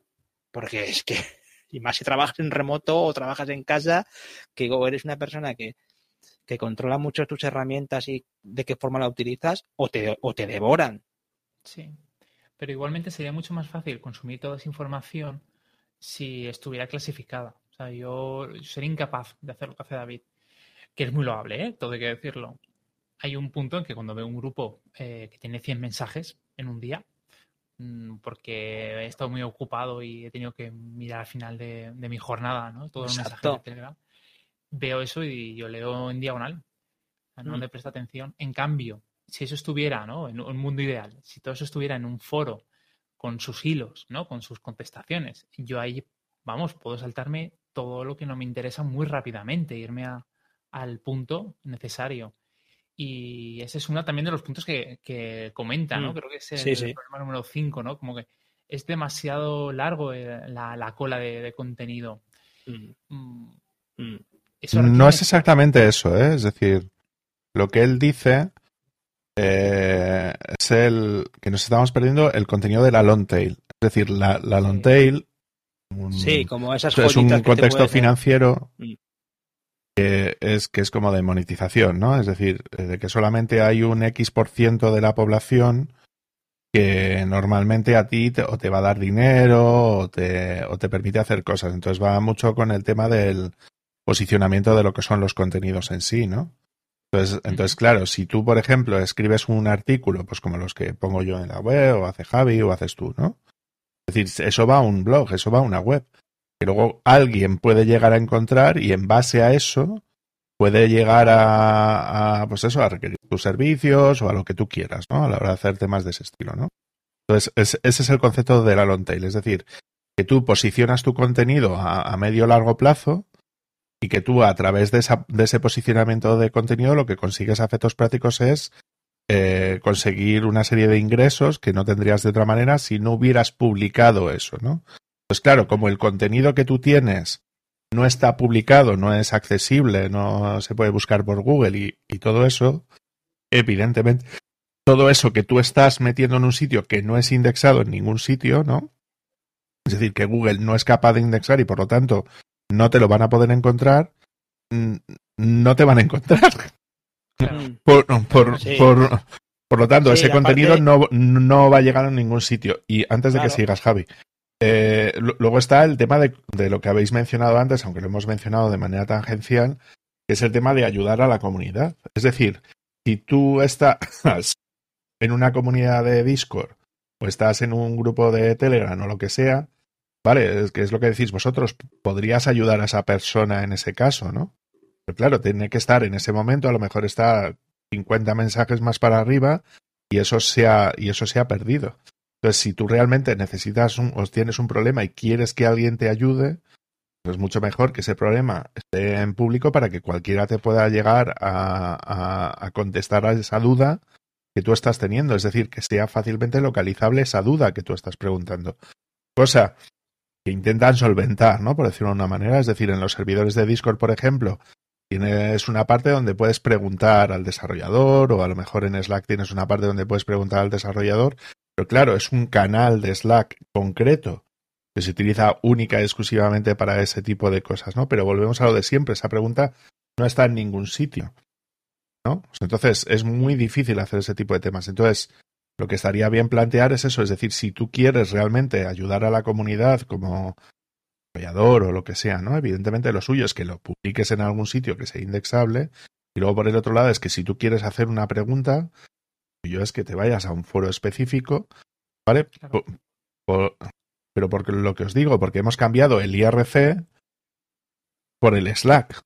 S1: Porque es que, y más si trabajas en remoto o trabajas en casa, que eres una persona que, que controla mucho tus herramientas y de qué forma la utilizas, o te, o te devoran.
S2: Sí. Pero igualmente sería mucho más fácil consumir toda esa información si estuviera clasificada. O sea, yo sería incapaz de hacer lo que hace David, que es muy loable, ¿eh? Todo hay que decirlo. Hay un punto en que cuando veo un grupo eh, que tiene 100 mensajes en un día, mm, porque he estado muy ocupado y he tenido que mirar al final de, de mi jornada, ¿no? Todos los mensajes
S1: Exacto.
S2: de Telegram, veo eso y yo leo en diagonal. No
S1: Mm.
S2: le presto atención. En cambio, si eso estuviera, ¿no? En un mundo ideal, si todo eso estuviera en un foro con sus hilos, ¿no? Con sus contestaciones. Yo ahí, vamos, puedo saltarme todo lo que no me interesa muy rápidamente, irme al punto necesario. Y ese es uno también de los puntos que, comenta, ¿no? Mm. Creo que es el, problema número 5, ¿no? Como que es demasiado largo eh, la, cola de, contenido. Mm.
S3: Mm. no es exactamente eso, ¿eh? Es decir, lo que él dice eh, es el que nos estamos perdiendo el contenido de la long tail. Es decir, la, long tail.
S1: sí, como esas
S3: Es un contexto financiero que es, que es como de monetización, ¿no? Es decir, de que solamente hay un X por ciento de la población que normalmente a ti te, o te va a dar dinero o te, o te permite hacer cosas. Entonces va mucho con el tema del posicionamiento de lo que son los contenidos en sí, ¿no? Entonces, entonces, claro, si tú, por ejemplo, escribes un artículo, pues como los que pongo yo en la web, o hace Javi, o haces tú, ¿no? Es decir, eso va a un blog, eso va a una web luego alguien puede llegar a encontrar y en base a eso puede llegar a, pues eso, a requerir tus servicios o a lo que tú quieras, ¿no? A la hora de hacer temas de ese estilo, ¿no? Entonces, ese es el concepto de la long tail, es decir, que tú posicionas tu contenido a, medio largo plazo y que tú a través de, ese posicionamiento de contenido lo que consigues a efectos prácticos es eh, conseguir una serie de ingresos que no tendrías de otra manera si no hubieras publicado eso, ¿no? Pues claro, como el contenido que tú tienes no está publicado, no es accesible, no se puede buscar por Google y, todo eso, evidentemente, todo eso que tú estás metiendo en un sitio que no es indexado en ningún sitio, ¿no? Es decir, que Google no es capaz de indexar y por lo tanto no te lo van a poder encontrar, no te van a encontrar. Por, por, lo tanto, ese contenido no, no va a llegar a ningún sitio. Y antes de que sigas, Javi, eh, luego está el tema de, lo que habéis mencionado antes, aunque lo hemos mencionado de manera tangencial, que es el tema de ayudar a la comunidad. Es decir, si tú estás en una comunidad de Discord o estás en un grupo de Telegram o lo que sea, vale, es que es lo que decís vosotros, podrías ayudar a esa persona en ese caso, ¿no? Pero claro, tiene que estar en ese momento, a lo mejor está 50 mensajes más para arriba y eso y eso se ha perdido. Entonces, si tú realmente necesitas un, o tienes un problema y quieres que alguien te ayude, pues es mucho mejor que ese problema esté en público para que cualquiera te pueda llegar a, contestar a esa duda que tú estás teniendo. Es decir, que sea fácilmente localizable esa duda que tú estás preguntando. Cosa que intentan solventar, ¿no? Por decirlo de una manera. Es decir, en los servidores de Discord, por ejemplo, tienes una parte donde puedes preguntar al desarrollador o a lo mejor en Slack tienes una parte donde puedes preguntar al desarrollador pero claro, es un canal de Slack concreto que se utiliza única y exclusivamente para ese tipo de cosas, ¿no? Pero volvemos a lo de siempre, esa pregunta no está en ningún sitio, ¿no? Pues entonces es muy difícil hacer ese tipo de temas. Entonces, lo que estaría bien plantear es eso, es decir, si tú quieres realmente ayudar a la comunidad como apoyador o lo que sea, ¿no? Evidentemente lo suyo es que lo publiques en algún sitio que sea indexable y luego por el otro lado es que si tú quieres hacer una pregunta, yo es que te vayas a un foro específico, ¿vale? pero porque lo que os digo, porque hemos cambiado el IRC por el Slack.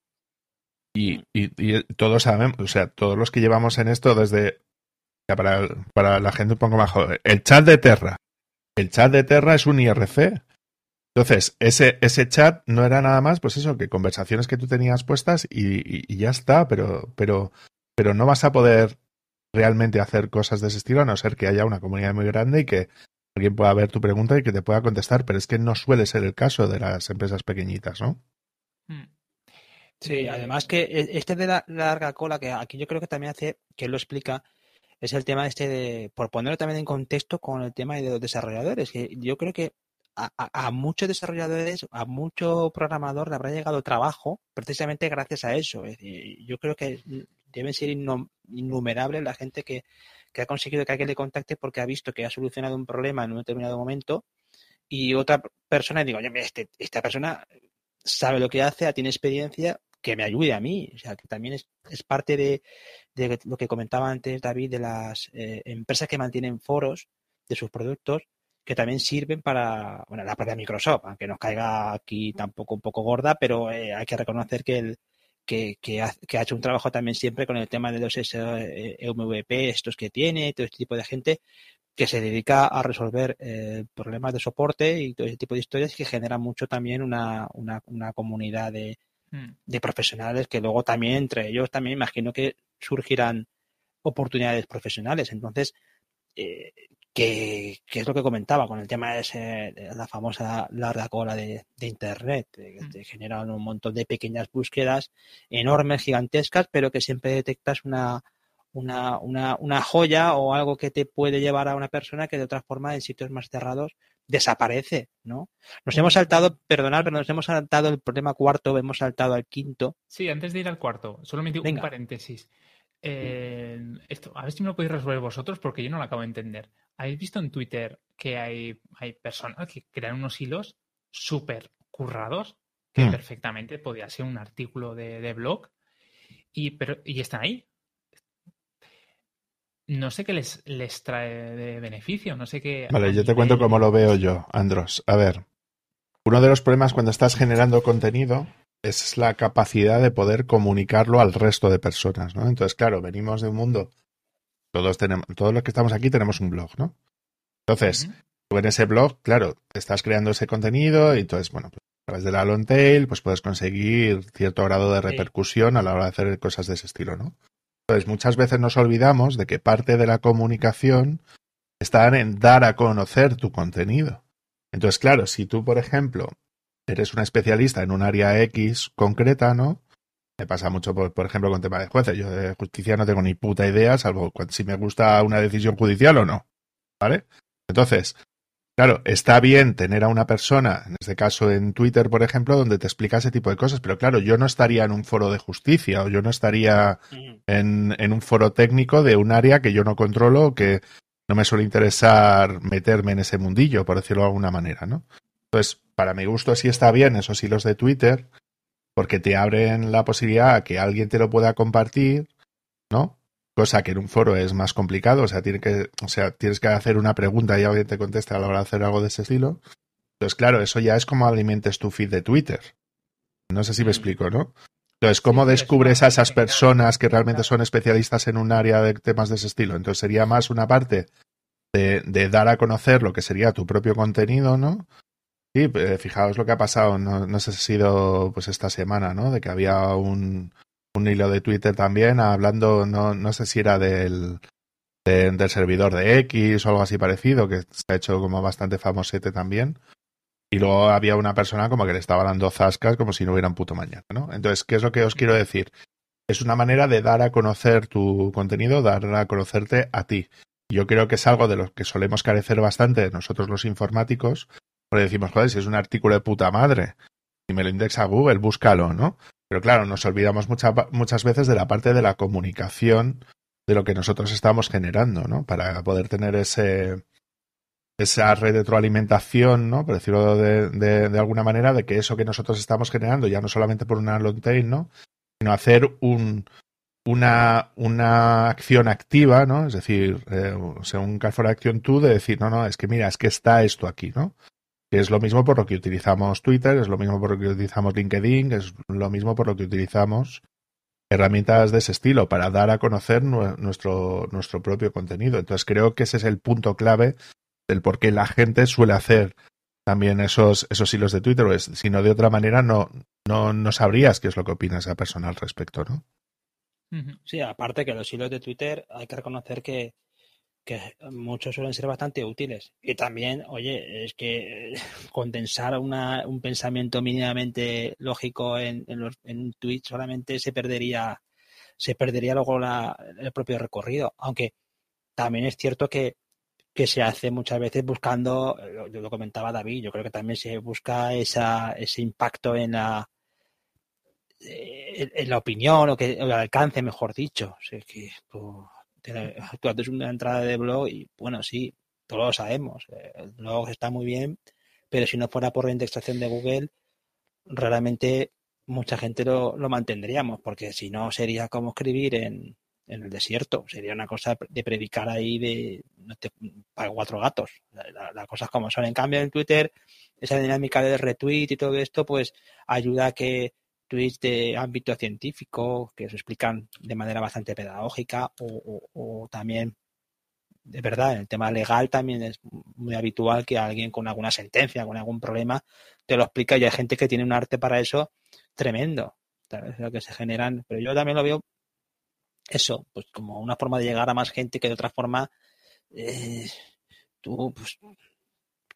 S3: Y, y, todos sabemos, o sea, todos los que llevamos en esto desde, para, para la gente un poco más joven, el chat de Terra. El chat de Terra es un IRC. Entonces, ese, ese chat no era nada más, pues eso, que conversaciones que tú tenías puestas y, y ya está, pero, pero, pero no vas a poder realmente hacer cosas de ese estilo, a no ser que haya una comunidad muy grande y que alguien pueda ver tu pregunta y que te pueda contestar, pero es que no suele ser el caso de las empresas pequeñitas, ¿no?
S1: Hmm. Sí, además que e, este de la larga cola, que aquí yo creo que también hace, que lo explica, es el tema este de, por ponerlo también en contexto con el tema de los desarrolladores, que yo creo que a, a, muchos desarrolladores, a mucho programador le habrá llegado trabajo precisamente gracias a eso. Es decir, yo creo que deben ser innumerables la gente que, ha conseguido que alguien le contacte porque ha visto que ha solucionado un problema en un determinado momento y otra persona digo, oye, este, esta persona sabe lo que hace, tiene experiencia, que me ayude a mí. O sea, que también es, es parte de, de, lo que comentaba antes David de las eh, empresas que mantienen foros de sus productos que también sirven para, bueno, la propia Microsoft, aunque nos caiga aquí tampoco un poco gorda, pero eh, hay que reconocer que el, que, ha, hecho un trabajo también siempre con el tema de los MVP, estos que tiene, todo este tipo de gente, que se dedica a resolver eh, problemas de soporte y todo ese tipo de historias que genera mucho también una, una, una comunidad de,
S2: Mm.
S1: de profesionales que luego también entre ellos también imagino que surgirán oportunidades profesionales. Entonces, eh, que, que es lo que comentaba con el tema de, ese, la famosa larga cola de, de Internet, que
S2: Mm.
S1: te generan un montón de pequeñas búsquedas enormes, gigantescas, pero que siempre detectas una, una, una, una joya o algo que te puede llevar a una persona que de otra forma en sitios más cerrados desaparece, ¿no? Nos hemos saltado, perdonad, pero nos hemos saltado el problema cuarto, hemos saltado al quinto.
S2: Sí, antes de ir al cuarto, solamente un
S1: Venga.
S2: paréntesis. Eh, esto, a ver si me lo podéis resolver vosotros porque yo no lo acabo de entender. ¿Habéis visto en Twitter que hay, hay personas que crean unos hilos súper currados que
S3: Hmm.
S2: perfectamente podría ser un artículo de, de blog y, pero, y están ahí? No sé qué les, les trae de beneficio, no sé qué...
S3: Vale, yo te cuento cómo lo veo yo, Andros. A ver, uno de los problemas cuando estás generando contenido es la capacidad de poder comunicarlo al resto de personas, ¿no? Entonces, claro, venimos de un mundo, todos tenemos, todos los que estamos aquí tenemos un blog, ¿no? Entonces, tú en ese blog, claro, estás creando ese contenido y entonces, bueno, pues, a través de la long tail, pues puedes conseguir cierto grado de repercusión a la hora de hacer cosas de ese estilo, ¿no? Entonces, muchas veces nos olvidamos de que parte de la comunicación está en dar a conocer tu contenido. Entonces, claro, si tú, por ejemplo, eres un especialista en un área X concreta, ¿no? Me pasa mucho, por, por ejemplo, con tema de jueces. Yo de justicia no tengo ni puta idea, salvo si me gusta una decisión judicial o no. ¿Vale? Entonces, claro, está bien tener a una persona, en este caso en Twitter, por ejemplo, donde te explica ese tipo de cosas, pero claro, yo no estaría en un foro de justicia o yo no estaría en, en un foro técnico de un área que yo no controlo o que no me suele interesar meterme en ese mundillo, por decirlo de alguna manera, ¿no? Entonces, para mi gusto sí está bien esos hilos de Twitter, porque te abren la posibilidad a que alguien te lo pueda compartir, ¿no? Cosa que en un foro es más complicado, o sea, tiene que, o sea, tienes que hacer una pregunta y alguien te contesta a la hora de hacer algo de ese estilo. Entonces, claro, eso ya es como alimentes tu feed de Twitter. No sé si me
S1: Mm.
S3: explico, ¿no? Entonces, ¿cómo descubres a esas personas que realmente son especialistas en un área de temas de ese estilo? Entonces, sería más una parte de, de dar a conocer lo que sería tu propio contenido, ¿no? Sí, eh, fijaos lo que ha pasado, no, no sé si ha sido pues esta semana, ¿no? De que había un, un hilo de Twitter también hablando, no, no sé si era del, de- del servidor de X o algo así parecido, que se ha hecho como bastante famosete también. Y luego había una persona como que le estaba dando zascas como si no hubiera un puto mañana, ¿no? Entonces, ¿qué es lo que os quiero decir? Es una manera de dar a conocer tu contenido, dar a conocerte a ti. Yo creo que es algo de lo que solemos carecer bastante nosotros los informáticos, porque decimos, joder, si es un artículo de puta madre, si me lo indexa Google, búscalo, ¿no? Pero claro, nos olvidamos mucha- muchas veces de la parte de la comunicación de lo que nosotros estamos generando, ¿no? Para poder tener ese esa retroalimentación, ¿no? Por decirlo de, de, de alguna manera, de que eso que nosotros estamos generando, ya no solamente por una long tail, ¿no? Sino hacer un, una, una acción activa, ¿no? Es decir, eh, o sea, un call for action tú de decir, no, no, es que mira, es que está esto aquí, ¿no? Que es lo mismo por lo que utilizamos Twitter, es lo mismo por lo que utilizamos LinkedIn, es lo mismo por lo que utilizamos herramientas de ese estilo para dar a conocer nue- nuestro, nuestro propio contenido. Entonces creo que ese es el punto clave del por qué la gente suele hacer también esos, esos hilos de Twitter, pues, si no de otra manera no, no, no sabrías qué es lo que opina esa persona al respecto, ¿no?
S1: Sí, aparte que los hilos de Twitter hay que reconocer que, que muchos suelen ser bastante útiles. Y también, oye, es que condensar una, un pensamiento mínimamente lógico en, en, los- en un tweet solamente se perdería, se perdería luego la- el propio recorrido. Aunque también es cierto que, que se hace muchas veces buscando, yo lo comentaba David, yo creo que también se busca esa, ese impacto en la eh, en, la opinión o que o el alcance, mejor dicho. Que tú, te- tú haces una entrada de blog y, bueno, sí, todos lo sabemos. El blog está muy bien, pero si no fuera por la indexación de Google, realmente mucha gente lo, lo mantendríamos, porque si no sería como escribir en, en el desierto, sería una cosa de predicar ahí de para cuatro gatos. La- la- Las cosas como son. En cambio, en Twitter, esa dinámica de retweet y todo esto, pues ayuda a que tweets de ámbito científico que se explican de manera bastante pedagógica o, también de verdad, en el tema legal también es muy habitual que alguien con alguna sentencia, con algún problema, te lo explica y hay gente que tiene un arte para eso tremendo, ¿sabes? Lo que se generan, pero yo también lo veo eso, pues como una forma de llegar a más gente que de otra forma eh, tú, pues,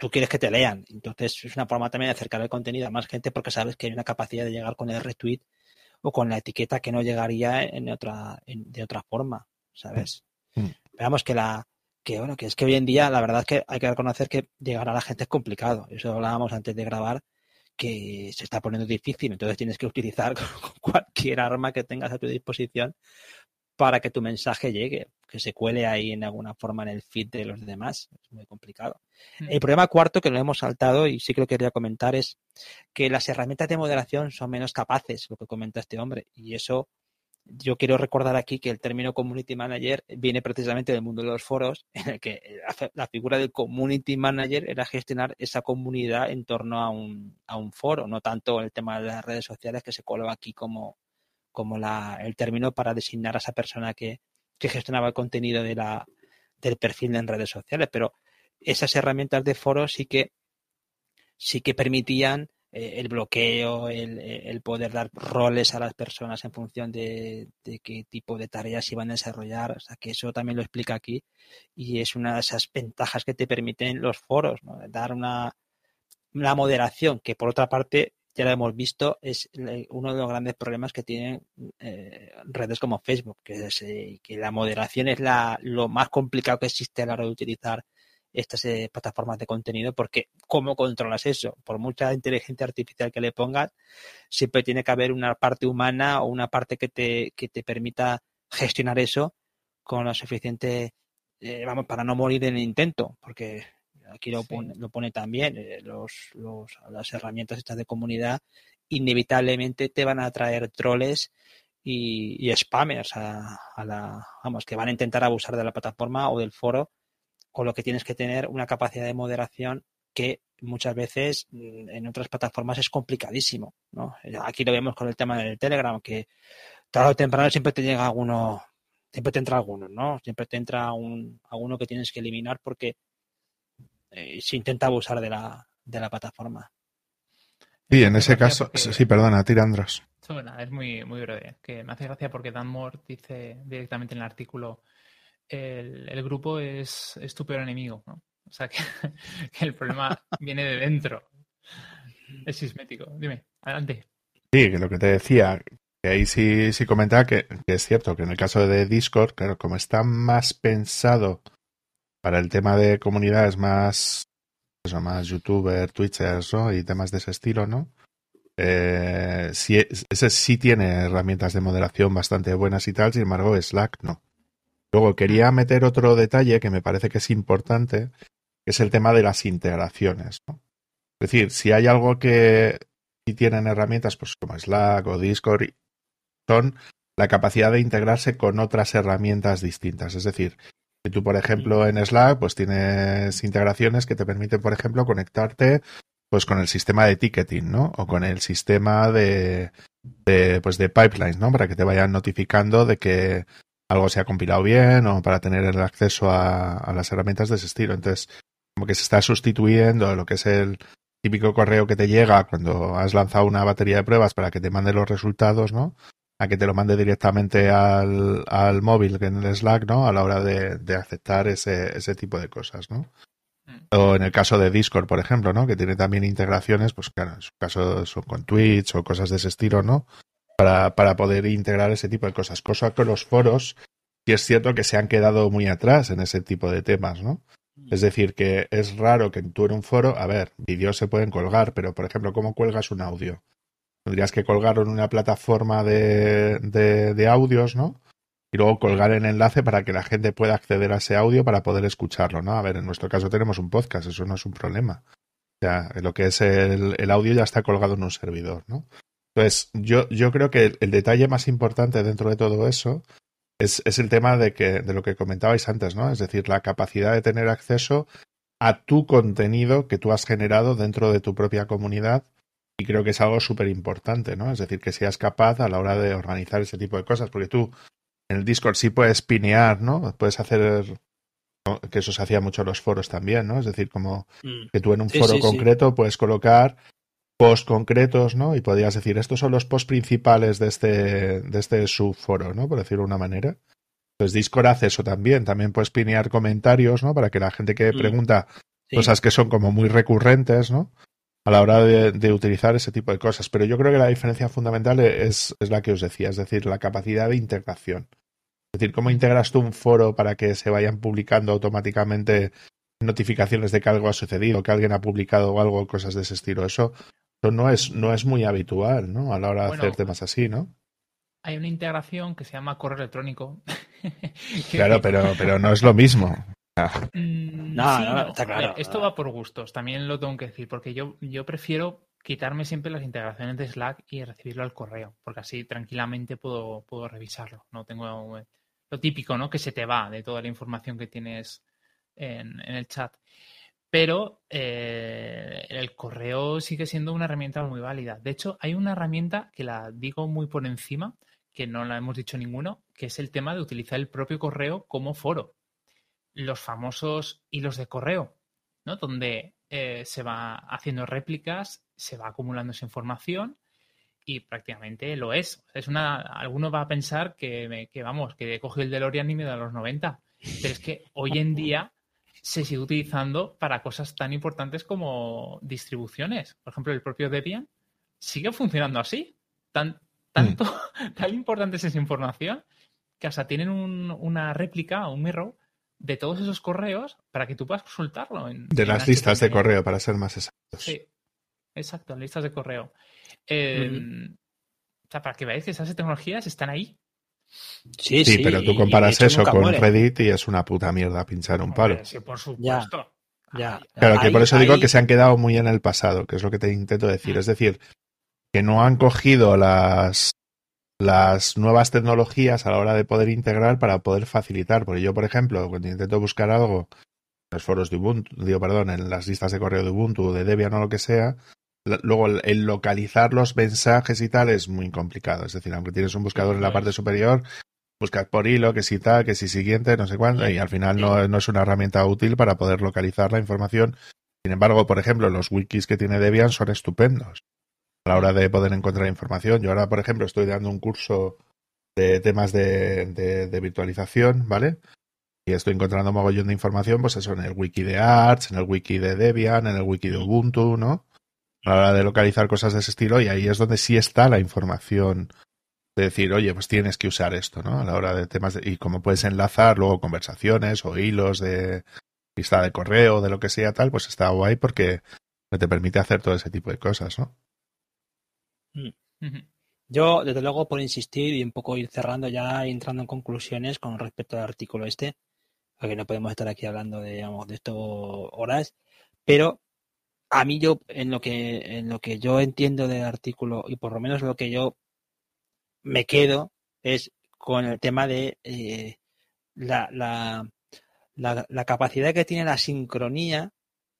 S1: tú quieres que te lean. Entonces es una forma también de acercar el contenido a más gente porque sabes que hay una capacidad de llegar con el retweet o con la etiqueta que no llegaría en otra, de otra forma, ¿sabes? Mm. Veamos que la, que bueno, que es que hoy en día la verdad es que hay que reconocer que llegar a la gente es complicado. Eso hablábamos antes de grabar, que se está poniendo difícil, entonces tienes que utilizar cualquier arma que tengas a tu disposición para que tu mensaje llegue, que se cuele ahí en alguna forma en el feed de los demás. Es muy complicado. Mm. El problema cuarto que lo hemos saltado y sí que lo quería comentar es que las herramientas de moderación son menos capaces, lo que comenta este hombre, y eso yo quiero recordar aquí que el término community manager viene precisamente del mundo de los foros, en el que la figura del community manager era gestionar esa comunidad en torno a un, a un foro, no tanto el tema de las redes sociales que se coloca aquí como, como la, el término para designar a esa persona que, gestionaba el contenido de la, del perfil en redes sociales. Pero esas herramientas de foros sí que sí que permitían eh, el bloqueo, el, poder dar roles a las personas en función de, qué tipo de tareas iban a desarrollar. O sea, que eso también lo explica aquí y es una de esas ventajas que te permiten los foros, dar una, una moderación que por otra parte ya lo hemos visto, es uno de los grandes problemas que tienen eh, redes como Facebook, eh, que la moderación es la, lo más complicado que existe a la hora de utilizar estas eh, plataformas de contenido, porque ¿cómo controlas eso? Por mucha inteligencia artificial que le pongas, siempre tiene que haber una parte humana o una parte que te, que te permita gestionar eso con la suficiente, vamos, para no morir en el intento, porque aquí lo, pone, lo pone también, eh, los, los, las herramientas estas de comunidad inevitablemente te van a traer troles y, y spammers a, a, la, vamos, que van a intentar abusar de la plataforma o del foro con lo que tienes que tener una capacidad de moderación que muchas veces mm, en otras plataformas es complicadísimo. ¿no? Aquí lo vemos con el tema del Telegram, que tarde o temprano siempre te llega alguno, siempre te entra alguno, ¿no? Siempre te entra un, alguno que tienes que eliminar porque eh, se intenta abusar de la, de la plataforma.
S3: Sí, en ese caso, sí, perdona, tirandros.
S2: es muy, muy breve. Que me hace gracia porque Dan Moore dice directamente en el artículo el, grupo es, es, tu peor enemigo, ¿no? O sea, que, el problema viene de dentro. Es sismético. Dime, adelante.
S3: Sí, que lo que te decía, que ahí sí, sí comentaba que, es cierto que en el caso de Discord, claro, como está más pensado para el tema de comunidades más, eso, más youtuber, twitchers, ¿no? Y temas de ese estilo, ¿no? Eh, sí, ese sí tiene herramientas de moderación bastante buenas y tal, sin embargo Slack no. Luego quería meter otro detalle que me parece que es importante, que es el tema de las integraciones. Es decir, si hay algo que si tienen herramientas pues como Slack o Discord, son la capacidad de integrarse con otras herramientas distintas. Es decir, si tú, por ejemplo, en Slack, pues tienes integraciones que te permiten, por ejemplo, conectarte pues con el sistema de ticketing, ¿no? O con el sistema de, de pues de pipelines, ¿no? Para que te vayan notificando de que algo se ha compilado bien o para tener el acceso a, las herramientas de ese estilo. Entonces, como que se está sustituyendo lo que es el típico correo que te llega cuando has lanzado una batería de pruebas para que te mande los resultados, ¿no? A que te lo mande directamente al, al móvil en el Slack, ¿no? A la hora de, de aceptar ese, ese tipo de cosas, ¿no? Mm. O en el caso de Discord, por ejemplo, ¿no? Que tiene también integraciones, pues claro, en su caso son con Twitch o cosas de ese estilo, ¿no? para, para poder integrar ese tipo de cosas. Cosa que los foros sí es cierto que se han quedado muy atrás en ese tipo de temas, ¿no? Es decir, que es raro que tú en un foro, a ver, vídeos se pueden colgar, pero por ejemplo, ¿cómo cuelgas un audio? Tendrías que colgarlo en una plataforma de, de, audios, ¿no? Y luego colgar el enlace para que la gente pueda acceder a ese audio para poder escucharlo, ¿no? A ver, en nuestro caso tenemos un podcast, eso no es un problema. O sea, lo que es el, el audio ya está colgado en un servidor, ¿no? Entonces, yo, yo creo que el, detalle más importante dentro de todo eso es, es, el tema de, que, de lo que comentabais antes, ¿no? Es decir, la capacidad de tener acceso a tu contenido que tú has generado dentro de tu propia comunidad y creo que es algo súper importante, ¿no? Es decir, que seas capaz a la hora de organizar ese tipo de cosas, porque tú en el Discord sí puedes pinear, ¿no? Puedes hacer que eso se hacía mucho en los foros también, ¿no? Es decir, como
S1: Mm.
S3: que tú en un
S1: Sí,
S3: foro
S1: sí, sí.
S3: concreto puedes colocar posts concretos, ¿no? Y podrías decir, estos son los posts principales de este, de este subforo, ¿no? Por decirlo de una manera. Pues Discord hace eso también. También puedes pinear comentarios, ¿no? Para que la gente que
S1: Mm.
S3: pregunta cosas que son como muy recurrentes, ¿no? A la hora de, de utilizar ese tipo de cosas. Pero yo creo que la diferencia fundamental es, es la que os decía, es decir, la capacidad de integración. Es decir, cómo integras tú un foro para que se vayan publicando automáticamente notificaciones de que algo ha sucedido, que alguien ha publicado algo, cosas de ese estilo. Eso, eso no es, no es muy habitual, ¿no? A la hora de
S2: Bueno,
S3: hacer temas así, ¿no?
S2: Hay una integración que se llama correo electrónico.
S3: Claro, pero, pero no es lo mismo.
S2: Mm,
S1: No,
S2: sí,
S1: no,
S2: no.
S1: está
S2: A ver,
S1: claro.
S2: esto va por gustos, también lo tengo que decir, porque yo, yo prefiero quitarme siempre las integraciones de Slack y recibirlo al correo, porque así tranquilamente puedo, puedo revisarlo. No tengo eh, lo típico, ¿no? Que se te va de toda la información que tienes en, en el chat. Pero eh, el correo sigue siendo una herramienta muy válida. De hecho, hay una herramienta que la digo muy por encima, que no la hemos dicho ninguno, que es el tema de utilizar el propio correo como foro. Los famosos hilos de correo, ¿no? Donde eh, se va haciendo réplicas, se va acumulando esa información y prácticamente lo es. Es una, alguno va a pensar que, me- que vamos, que he cogido el DeLorean y me da los 90. Pero es que hoy en día se sigue utilizando para cosas tan importantes como distribuciones. Por ejemplo, el propio Debian sigue funcionando así. Tan, tanto, tan importante es esa información que hasta tienen un- una réplica, un mirror, de todos esos correos para que tú puedas consultarlo. En,
S3: De
S2: en
S3: las listas de correo, para ser más exactos.
S2: Sí, exacto, en listas de correo. Eh, O sea, para que veáis que esas tecnologías están ahí.
S1: Sí,
S3: Sí,
S1: sí,
S3: pero tú comparas eso con
S1: muere.
S3: Reddit y es una puta mierda pinchar un palo.
S2: Sí, por supuesto.
S1: Ya.
S3: Claro, que
S1: Ahí-
S3: por eso digo que se han quedado muy en el pasado, que es lo que te intento decir.
S2: Mm.
S3: Es decir, que no han cogido las, las nuevas tecnologías a la hora de poder integrar para poder facilitar. Porque yo, por ejemplo, cuando intento buscar algo en los foros de Ubuntu, digo, perdón, en las listas de correo de Ubuntu, de Debian o lo que sea, luego el, localizar los mensajes y tal es muy complicado. Es decir, aunque tienes un buscador en la parte superior, buscar por hilo, que si tal, que si siguiente, no sé cuánto, y al final no, no es una herramienta útil para poder localizar la información sin embargo, por ejemplo, los wikis que tiene Debian son estupendos a la hora de poder encontrar información. Yo ahora, por ejemplo, estoy dando un curso de temas de, virtualización, ¿vale? Y estoy encontrando mogollón de información, pues eso, en el wiki de Arch, en el wiki de Debian, en el wiki de Ubuntu, ¿no? A la hora de localizar cosas de ese estilo, y ahí es donde sí está la información de decir, oye, pues tienes que usar esto, ¿no? A la hora de temas y cómo puedes enlazar luego conversaciones o hilos de lista de correo, de lo que sea tal, pues está guay porque te permite hacer todo ese tipo de cosas, ¿no?
S2: Ujú.
S1: Yo, desde luego, por insistir y un poco ir cerrando ya y entrando en conclusiones con respecto al artículo este, porque no podemos estar aquí hablando de, digamos, de esto horas, pero a mí yo, en lo que, en lo que yo entiendo del artículo y por lo menos lo que yo me quedo es con el tema de eh, la, la, la, la capacidad que tiene la sincronía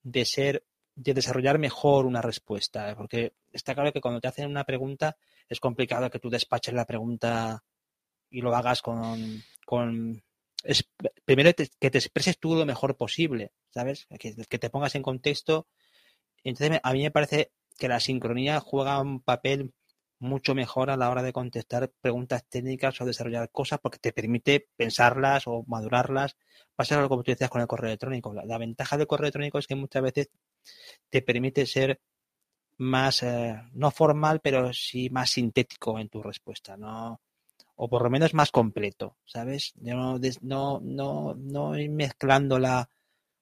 S1: de ser, de desarrollar mejor una respuesta, ¿eh? porque está claro que cuando te hacen una pregunta es complicado que tú despaches la pregunta y lo hagas con, con primero que te expreses tú lo mejor posible, ¿sabes? Que, que te pongas en contexto. Entonces, a mí me parece que la sincronía juega un papel mucho mejor a la hora de contestar preguntas técnicas o desarrollar cosas porque te permite pensarlas o madurarlas. Pasa algo como tú decías con el correo electrónico. La, la ventaja del correo electrónico es que muchas veces te permite ser más, eh, no formal, pero sí más sintético en tu respuesta, ¿no? O por lo menos más completo, ¿sabes? No, no, no, no ir mezclando la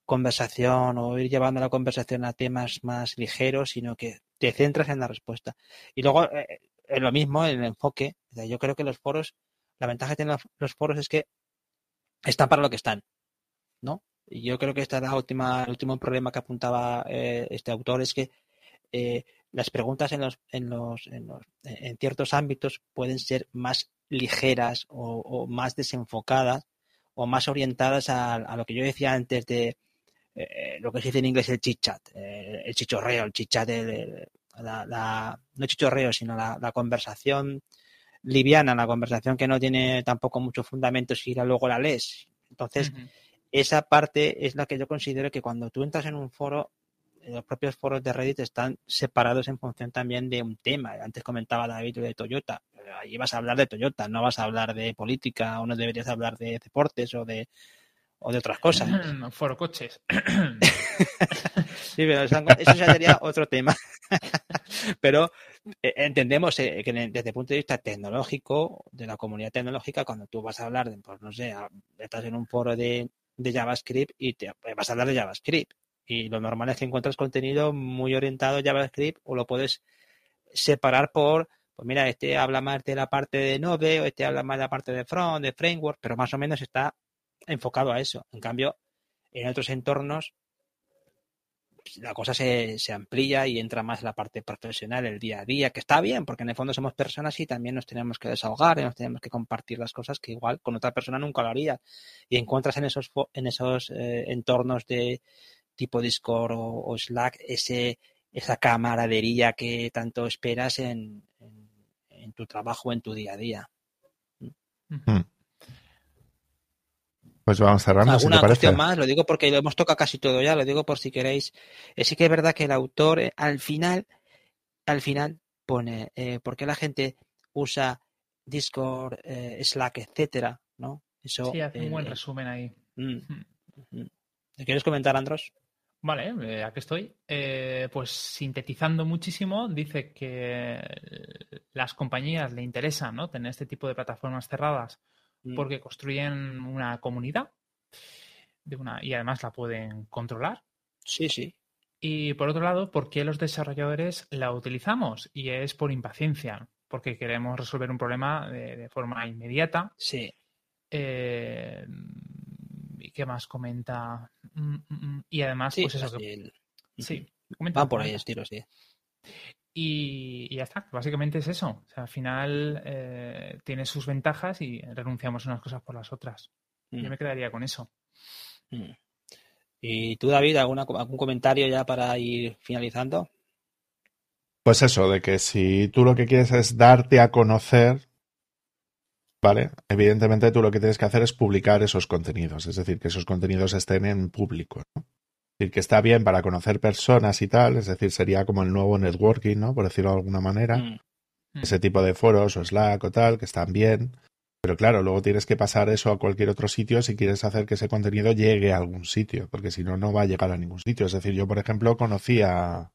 S1: conversación o ir llevando la conversación a temas más ligeros, sino que te centras en la respuesta. Y luego, eh, es lo mismo, el enfoque. Yo creo que los foros, la ventaja que tienen los foros es que están para lo que están, ¿no? Y yo creo que esta es la última, el último problema que apuntaba eh, este autor, es que eh, las preguntas en los, en los, en los, en ciertos ámbitos pueden ser más ligeras o, más desenfocadas o más orientadas a, lo que yo decía antes de eh, lo que se dice en inglés el chit-chat, eh, el chichorreo, el chit-chat, la, la, no chichorreo, sino la, conversación liviana, la conversación que no tiene tampoco mucho fundamento si luego la lees. Entonces. Esa parte es la que yo considero que cuando tú entras en un foro, los propios foros de Reddit están separados en función también de un tema. Antes comentaba David de Toyota. Allí vas a hablar de Toyota, no vas a hablar de política o no deberías hablar de deportes o de, o de otras cosas.
S2: Foro coches.
S1: sí, pero eso ya sería otro tema. pero eh, entendemos eh, que desde el punto de vista tecnológico, de la comunidad tecnológica, cuando tú vas a hablar de, pues no sé, estás en un foro de, de JavaScript y te vas a hablar de JavaScript y lo normal es que encuentres contenido muy orientado a JavaScript o lo puedes separar por, pues mira, este habla más de la parte de Node o este habla más de la parte de front, de framework, pero más o menos está enfocado a eso. En cambio, en otros entornos la cosa se, se, amplía y entra más la parte profesional, el día a día, que está bien, porque en el fondo somos personas y también nos tenemos que desahogar y nos tenemos que compartir las cosas que igual con otra persona nunca lo haría. Y encuentras en esos, en esos eh, entornos de, tipo Discord o, Slack ese, esa camaradería que tanto esperas en, en, tu trabajo, en tu día a día.
S3: Hmm. Pues vamos cerrando.
S1: ¿Alguna si cuestión más? Lo digo porque lo hemos tocado casi todo ya, lo digo por si queréis. Eh, sí que es verdad que el autor eh, al final, al final pone eh, por qué la gente usa Discord, Slack, etcétera, ¿no?
S2: Eso, sí, hace un buen resumen ahí. Mm,
S1: mm. ¿Quieres comentar, Andros?
S2: Vale, eh, aquí estoy. Eh, pues sintetizando muchísimo, dice que las compañías le interesan ¿no? tener este tipo de plataformas cerradas mm. porque construyen una comunidad de una, y además la pueden controlar.
S1: Sí, sí.
S2: Y por otro lado, ¿por qué los desarrolladores la utilizamos? Y es por impaciencia, porque queremos resolver un problema de, forma inmediata.
S1: Sí.
S2: Eh, ¿Y qué más comenta? Mm, mm. Y además, pues eso. Sí,
S1: Va por ahí estilo, sí.
S2: Y, ya está, básicamente es eso. O sea, al final eh, tiene sus ventajas y renunciamos a unas cosas por las otras. Yo me quedaría con eso.
S1: ¿Y tú, David, alguna, algún comentario ya para ir finalizando?
S3: Pues eso, de que si tú lo que quieres es darte a conocer, ¿vale? Evidentemente tú lo que tienes que hacer es publicar esos contenidos, es decir, que esos contenidos estén en público, ¿no? Es decir, que está bien para conocer personas y tal, es decir, sería como el nuevo networking, ¿no? Por decirlo de alguna manera. Mm. Mm. Ese tipo de foros o Slack o tal, que están bien. Pero claro, luego tienes que pasar eso a cualquier otro sitio si quieres hacer que ese contenido llegue a algún sitio, porque si no, no va a llegar a ningún sitio. Es decir, yo, por ejemplo, conocía,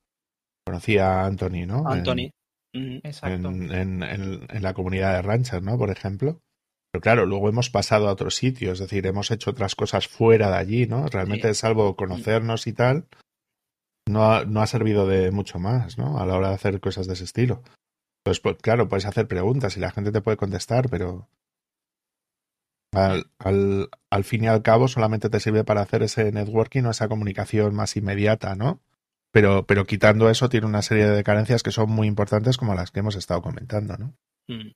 S3: conocía a Anthony, ¿no?
S1: Anthony.
S3: En, la comunidad de ranchers, ¿no? Por ejemplo. Pero claro, luego hemos pasado a otro sitio, es decir, hemos hecho otras cosas fuera de allí, ¿no? Realmente, salvo conocernos y tal, no ha, no ha servido de mucho más, ¿no? A la hora de hacer cosas de ese estilo. Pues, pues claro, puedes hacer preguntas y la gente te puede contestar, pero al, al, al, fin y al cabo solamente te sirve para hacer ese networking o esa comunicación más inmediata, ¿no? pero, pero quitando eso tiene una serie de carencias que son muy importantes como las que hemos estado comentando, ¿no? Mm.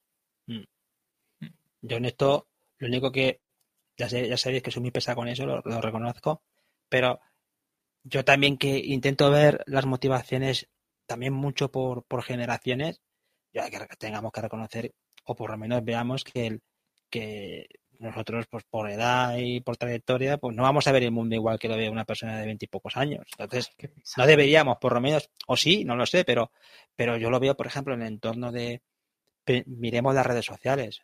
S1: Yo en esto, lo único que, ya, sé, ya sabéis que soy muy pesado con eso, lo, reconozco, pero yo también que intento ver las motivaciones también mucho por, por generaciones, ya que tengamos que reconocer, o por lo menos veamos que, el, que nosotros, pues por edad y por trayectoria, pues no vamos a ver el mundo igual que lo ve una persona de veintipocos años. Entonces, no deberíamos, por lo menos, o sí, no lo sé, pero, pero yo lo veo, por ejemplo, en el entorno de, miremos las redes sociales.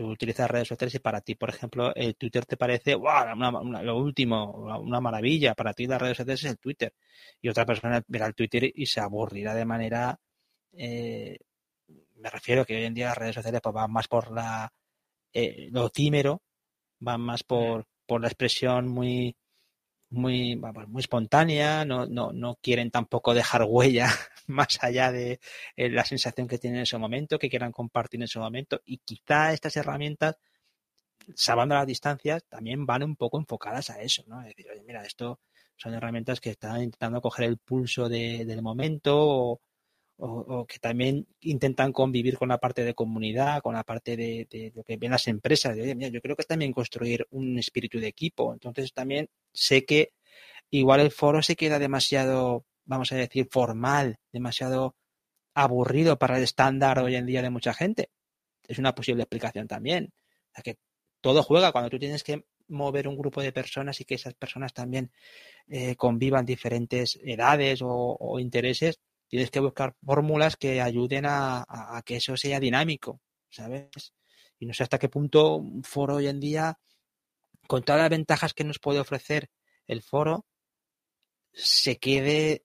S1: Tú utilizas redes sociales y para ti, por ejemplo, el Twitter te parece wow, lo último, una maravilla. Para ti las redes sociales es el Twitter. Y otra persona verá el Twitter y se aburrirá de manera... Eh, me refiero que hoy en día las redes sociales pues, van más por la eh, lo efímero, van más por, por la expresión muy, muy, muy espontánea, no, no, no quieren tampoco dejar huella más allá de eh, la sensación que tienen en ese momento, que quieran compartir en ese momento. Y quizá estas herramientas, salvando las distancias, también van un poco enfocadas a eso, ¿no? Es decir, oye, mira, esto son herramientas que están intentando coger el pulso del momento o, o, que también intentan convivir con la parte de comunidad, con la parte de, lo que ven las empresas. De, yo creo que también construir un espíritu de equipo. Entonces también sé que igual el foro se queda demasiado, vamos a decir, formal, demasiado aburrido para el estándar hoy en día de mucha gente. Es una posible explicación también. Que todo juega cuando tú tienes que mover un grupo de personas y que esas personas también eh, convivan diferentes edades o, intereses, tienes que buscar fórmulas que ayuden a, a, que eso sea dinámico, ¿sabes? Y no sé hasta qué punto un foro hoy en día, con todas las ventajas que nos puede ofrecer el foro, se quede eh,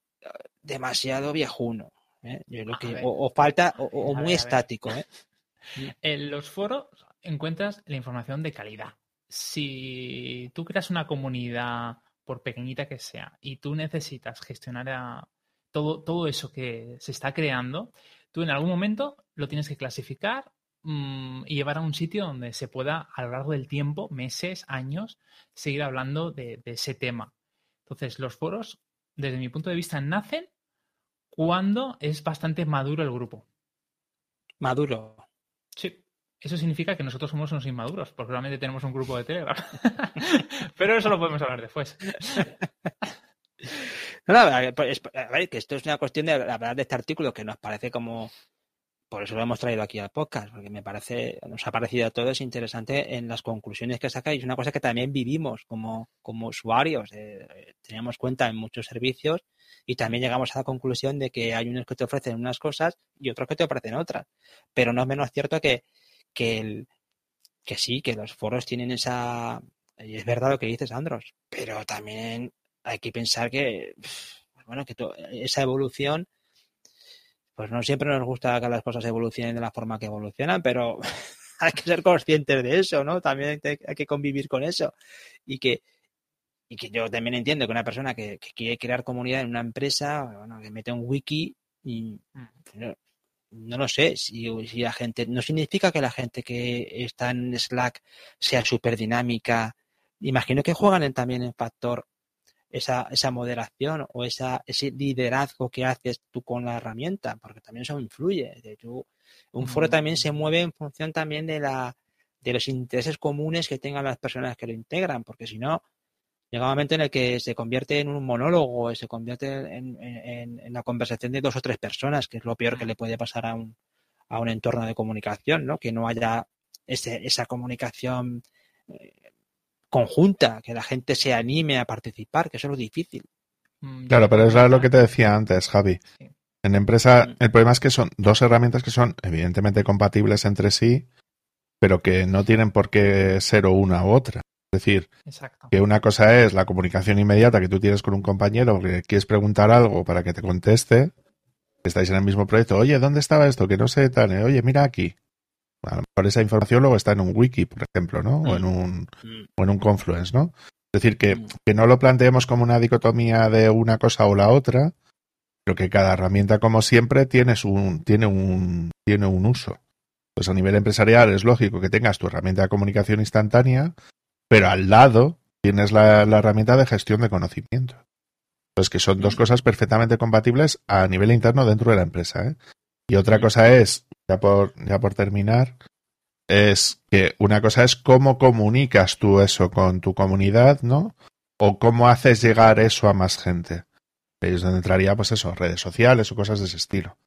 S1: demasiado viejuno. ¿eh? o, falta o, muy estático. ¿eh?
S2: En los foros encuentras la información de calidad. Si tú creas una comunidad, por pequeñita que sea, y tú necesitas gestionar todo, todo eso que se está creando, tú en algún momento lo tienes que clasificar mm, y llevar a un sitio donde se pueda a lo largo del tiempo, meses, años, seguir hablando de, de ese tema. Entonces, los foros, desde mi punto de vista, nacen cuando es bastante maduro el grupo.
S1: Maduro.
S2: Sí. Eso significa que nosotros somos unos inmaduros, porque realmente tenemos un grupo de Telegram. Pero eso lo podemos hablar después.
S1: No, a ver, que esto es una cuestión de hablar de este artículo que nos parece como por eso lo hemos traído aquí al podcast, porque me parece, nos ha parecido a todos interesante en las conclusiones que sacáis. Una cosa que también vivimos como, como usuarios, eh, teníamos cuenta en muchos servicios y también llegamos a la conclusión de que hay unos que te ofrecen unas cosas y otros que te ofrecen otras. Pero no es menos cierto que, que, el, que sí, que los foros tienen esa... Y es verdad lo que dices, Andros, pero también hay que pensar que, bueno, que esa evolución pues no siempre nos gusta que las cosas evolucionen de la forma que evolucionan, pero hay que ser conscientes de eso, ¿no? También hay que convivir con eso. Y que, y que yo también entiendo que una persona que, quiere crear comunidad en una empresa, bueno, que mete un wiki y mm. no, lo sé, si, si, la gente, no significa que la gente que está en Slack sea súper dinámica. Imagino que juegan también en factor esa, esa moderación o esa, ese liderazgo que haces tú con la herramienta, porque también eso influye. De un foro también se mueve en función también de, la, de los intereses comunes que tengan las personas que lo integran, porque si no, llega un momento en el que se convierte en un monólogo, se convierte en, en, la conversación de dos o tres personas, que es lo peor que le puede pasar a un, a un entorno de comunicación, ¿no? Que no haya ese, esa comunicación eh, conjunta, que la gente se anime a participar, que eso es lo difícil.
S3: Mm, claro, pero es lo que te decía antes, Javi. En empresa, mm. el problema es que son dos herramientas que son evidentemente compatibles entre sí, pero que no tienen por qué ser o una u otra. Es decir, que una cosa es la comunicación inmediata que tú tienes con un compañero que quieres preguntar algo para que te conteste, estáis en el mismo proyecto, oye, ¿dónde estaba esto? Que no sé tal, eh, oye, mira aquí. A lo mejor esa información luego está en un wiki, por ejemplo, ¿no? O en mm. un, mm. o en un Confluence, ¿no? Es decir, que, mm. que no lo planteemos como una dicotomía de una cosa o la otra, pero que cada herramienta, como siempre, tiene un, tiene un, tiene un uso. Pues a nivel empresarial es lógico que tengas tu herramienta de comunicación instantánea, pero al lado tienes la, la herramienta de gestión de conocimiento. Entonces, que son dos cosas perfectamente compatibles a nivel interno dentro de la empresa. ¿eh? Y otra cosa es, ya por, ya por terminar, es que una cosa es cómo comunicas tú eso con tu comunidad, ¿no? O cómo haces llegar eso a más gente. Es donde entraría, pues eso, redes sociales o cosas de ese estilo.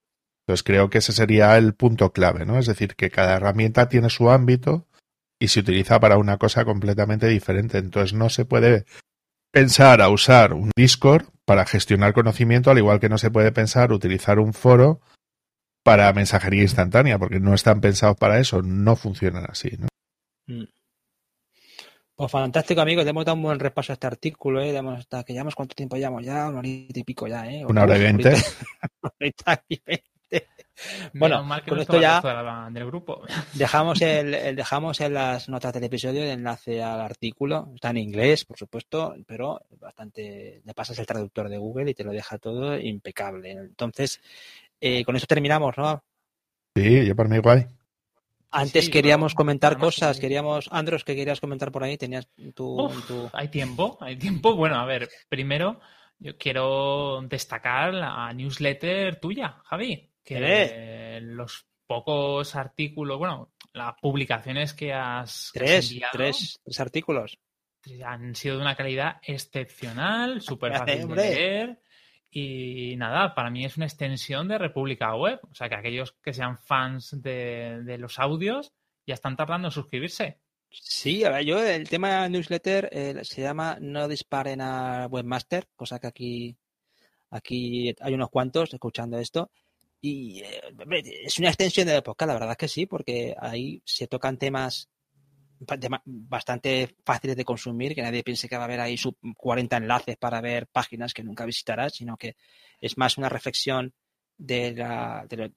S3: Entonces creo que ese sería el punto clave, ¿no? Es decir, que cada herramienta tiene su ámbito y se utiliza para una cosa completamente diferente. Entonces no se puede pensar a usar un Discord para gestionar conocimiento, al igual que no se puede pensar utilizar un foro para mensajería instantánea, porque no están pensados para eso, no funcionan así, ¿no? Mm.
S1: Pues fantástico, amigos. Le hemos dado un buen repaso a este artículo, ¿eh? hasta que llevamos cuánto tiempo llevamos ya, una horita y pico ya, ¿eh?
S3: Una hora y veinte.
S2: Bueno, mal que con esto ya del grupo.
S1: dejamos el, dejamos en las notas del episodio el enlace al artículo. Está en inglés, por supuesto, pero bastante. Le pasas el traductor de Google y te lo deja todo impecable. Entonces, eh, con eso terminamos, ¿no?
S3: Sí, yo por mí igual.
S1: Antes queríamos comentar cosas, queríamos, Andros, que querías comentar por ahí, tenías tu,
S2: Hay tiempo, hay tiempo. Bueno, a ver, primero yo quiero destacar la newsletter tuya, Javi, que los pocos artículos, bueno, las publicaciones que has,
S1: tres, tres, tres artículos
S2: han sido de una calidad excepcional, súper fácil de leer y nada, para mí es una extensión de República Web. O sea que aquellos que sean fans de, los audios ya están tardando en suscribirse.
S1: Sí, a ver, yo el tema newsletter eh, se llama No disparen a webmaster, cosa que aquí, aquí hay unos cuantos escuchando esto. Y eh, es una extensión de la época, la verdad es que sí, porque ahí se tocan temas bastante fáciles de consumir, que nadie piense que va a haber ahí 40 enlaces para ver páginas que nunca visitarás, sino que es más una reflexión de la, de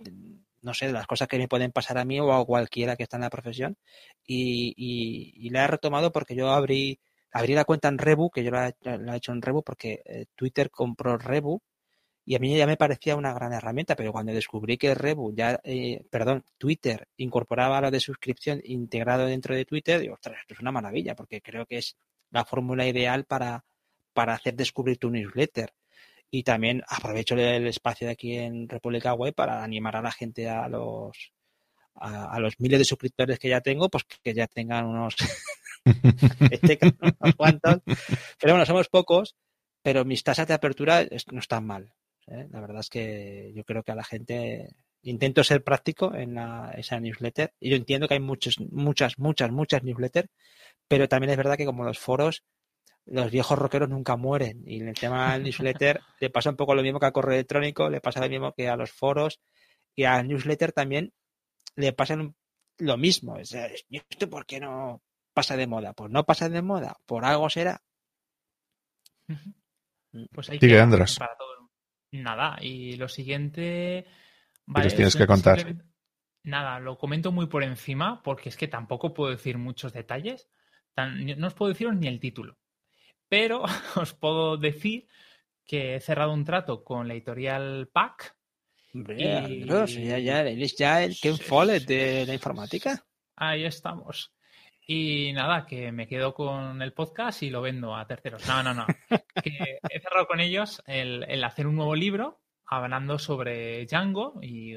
S1: no sé, de las cosas que me pueden pasar a mí o a cualquiera que está en la profesión. Y, y, la he retomado porque yo abrí, abrí la cuenta en Rebu, que yo la, he hecho en Rebu porque eh, Twitter compró Rebu y a mí ya me parecía una gran herramienta, pero cuando descubrí que Rebu ya, eh, perdón, Twitter incorporaba lo de suscripción integrado dentro de Twitter, digo, ostras, esto es una maravilla, porque creo que es la fórmula ideal para, para hacer descubrir tu newsletter. Y también aprovecho el espacio de aquí en República Web para animar a la gente a los a, los miles de suscriptores que ya tengo, pues que ya tengan unos, este, cuantos. Pero bueno, somos pocos, pero mis tasas de apertura no están mal. ¿Eh? La verdad es que yo creo que a la gente intento ser práctico en esa newsletter. Y yo entiendo que hay muchos, muchas, muchas, muchas newsletters, pero también es verdad que como los foros, los viejos rockeros nunca mueren. Y en el tema del newsletter le pasa un poco lo mismo que al correo electrónico, le pasa lo mismo que a los foros y al newsletter también le pasa lo mismo. Sea, ¿Esto por qué no pasa de moda? Pues no pasa de moda, por algo será.
S2: Pues hay
S3: que Andrés.
S2: para todo. Nada, y lo siguiente.
S3: Vale, tienes que contar?
S2: Nada, lo comento muy por encima porque es que tampoco puedo decir muchos detalles. no os puedo deciros ni el título. Pero os puedo decir que he cerrado un trato con la editorial PAC.
S1: y... ya, ya, eres ya el Ken Follett de la informática.
S2: Ahí estamos. Y nada, que me quedo con el podcast y lo vendo a terceros. No, no, no. que he cerrado con ellos el, hacer un nuevo libro hablando sobre Django y,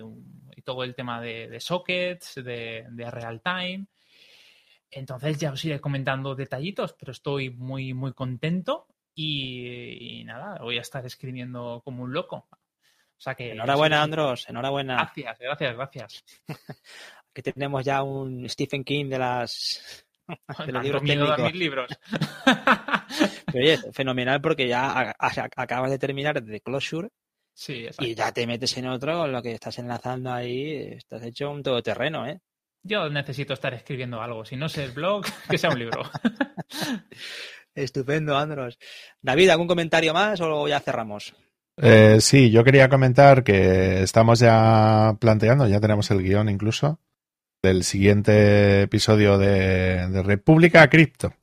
S2: todo el tema de, sockets, de, real time. Entonces ya os iré comentando detallitos, pero estoy muy, muy contento y, nada, voy a estar escribiendo como un loco. O sea que
S1: enhorabuena, Andros, enhorabuena.
S2: Gracias, gracias, gracias.
S1: que tenemos ya un Stephen King de las
S2: de los libros técnicos. libros.
S1: oye, fenomenal porque ya acabas de terminar de Closure
S2: sí,
S1: y ya te metes en otro con lo que estás enlazando ahí, estás hecho un todoterreno, ¿eh?
S2: Yo necesito estar escribiendo algo, si no es el blog, que sea un libro.
S1: Estupendo, Andros. David, ¿algún comentario más o ya cerramos?
S3: Eh, sí, yo quería comentar que estamos ya planteando, ya tenemos el guion incluso, del siguiente episodio de, República Cripto.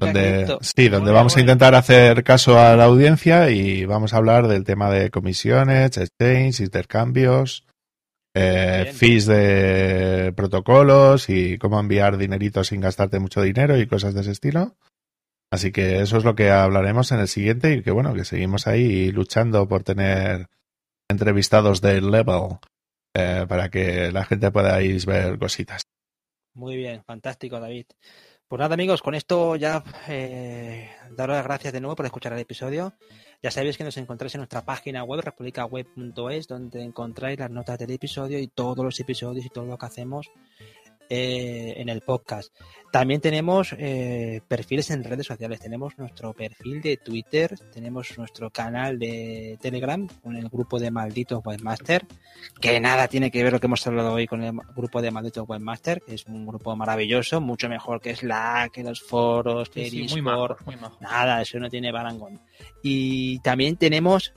S3: Donde, Sí, donde vamos a intentar hacer caso a la audiencia y vamos a hablar del tema de comisiones, exchange, intercambios, eh, fees de protocolos y cómo enviar dinerito sin gastarte mucho dinero y cosas de ese estilo. Así que eso es lo que hablaremos en el siguiente y que bueno, que seguimos ahí luchando por tener entrevistados de level eh, para que la gente podáis ver cositas.
S1: Muy bien, fantástico, David. Pues nada, amigos, con esto ya eh, daros las gracias de nuevo por escuchar el episodio. Ya sabéis que nos encontráis en nuestra página web, republicaweb.es, donde encontráis las notas del episodio y todos los episodios y todo lo que hacemos eh, en el podcast. También tenemos eh, perfiles en redes sociales. Tenemos nuestro perfil de Twitter, tenemos nuestro canal de Telegram con el grupo de malditos webmaster, que nada tiene que ver lo que hemos hablado hoy con el grupo de malditos webmaster, que es un grupo maravilloso, mucho mejor que Slack, que los foros, que Discord. Nada, eso no tiene barangón. Y también tenemos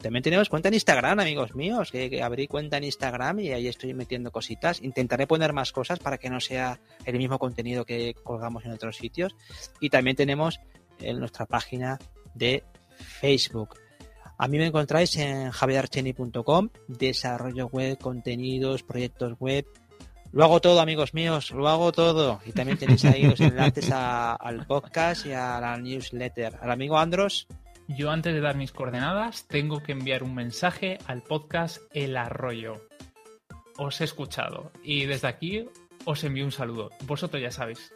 S1: también tenemos cuenta en Instagram, amigos míos, que, abrí cuenta en Instagram y ahí estoy metiendo cositas. Intentaré poner más cosas para que no sea el mismo contenido que colgamos en otros sitios. Y también tenemos en nuestra página de Facebook. A mí me encontráis en javierarcheni.com, desarrollo web, contenidos, proyectos web. Lo hago todo, amigos míos, lo hago todo. Y también tenéis ahí los enlaces al podcast y a la newsletter. Al amigo Andros.
S2: Yo antes de dar mis coordenadas tengo que enviar un mensaje al podcast El Arroyo. Os he escuchado y desde aquí os envío un saludo. Vosotros ya sabéis.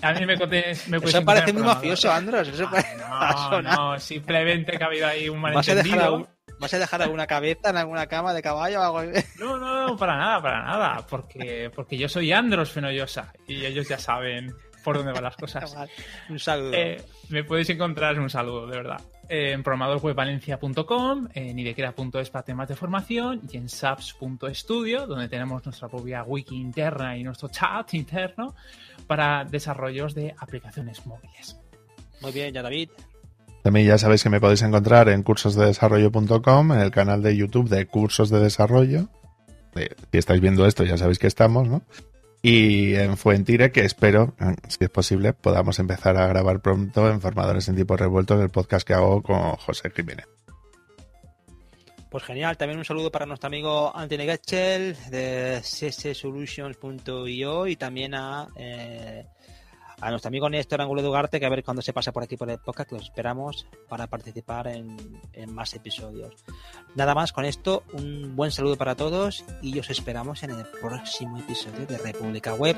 S2: A mí me, me
S1: Eso parece muy mafioso, Andros.
S2: no, no, simplemente que ha habido ahí un malentendido.
S1: ¿Vas a dejar alguna cabeza en alguna cama de caballo o algo así?
S2: No, no, no, para nada, para nada. Porque, porque yo soy Andros Fenollosa y ellos ya saben por dónde van las cosas.
S1: Un saludo.
S2: Eh, me podéis encontrar un saludo, de verdad. Eh, en programadorwebvalencia.com, en idequera.es para temas de formación y en saps.studio, donde tenemos nuestra propia wiki interna y nuestro chat interno para desarrollos de aplicaciones móviles.
S1: Muy bien, ya David.
S3: También ya sabéis que me podéis encontrar en cursosdedesarrollo.com, en el canal de YouTube de Cursos de Desarrollo. Si estáis viendo esto ya sabéis que estamos, ¿no? Y en Fuentire, que espero, si es posible, podamos empezar a grabar pronto en Formadores en Tipos Revueltos, el podcast que hago con José Jiménez.
S1: Pues genial, también un saludo para nuestro amigo Anthony Getchel de ccsolutions.io y también a eh, a nuestro amigo Néstor Angulo de Ugarte, que a ver cuando se pasa por aquí por el podcast, que los esperamos para participar en, más episodios. Nada más con esto, un buen saludo para todos y os esperamos en el próximo episodio de República Web.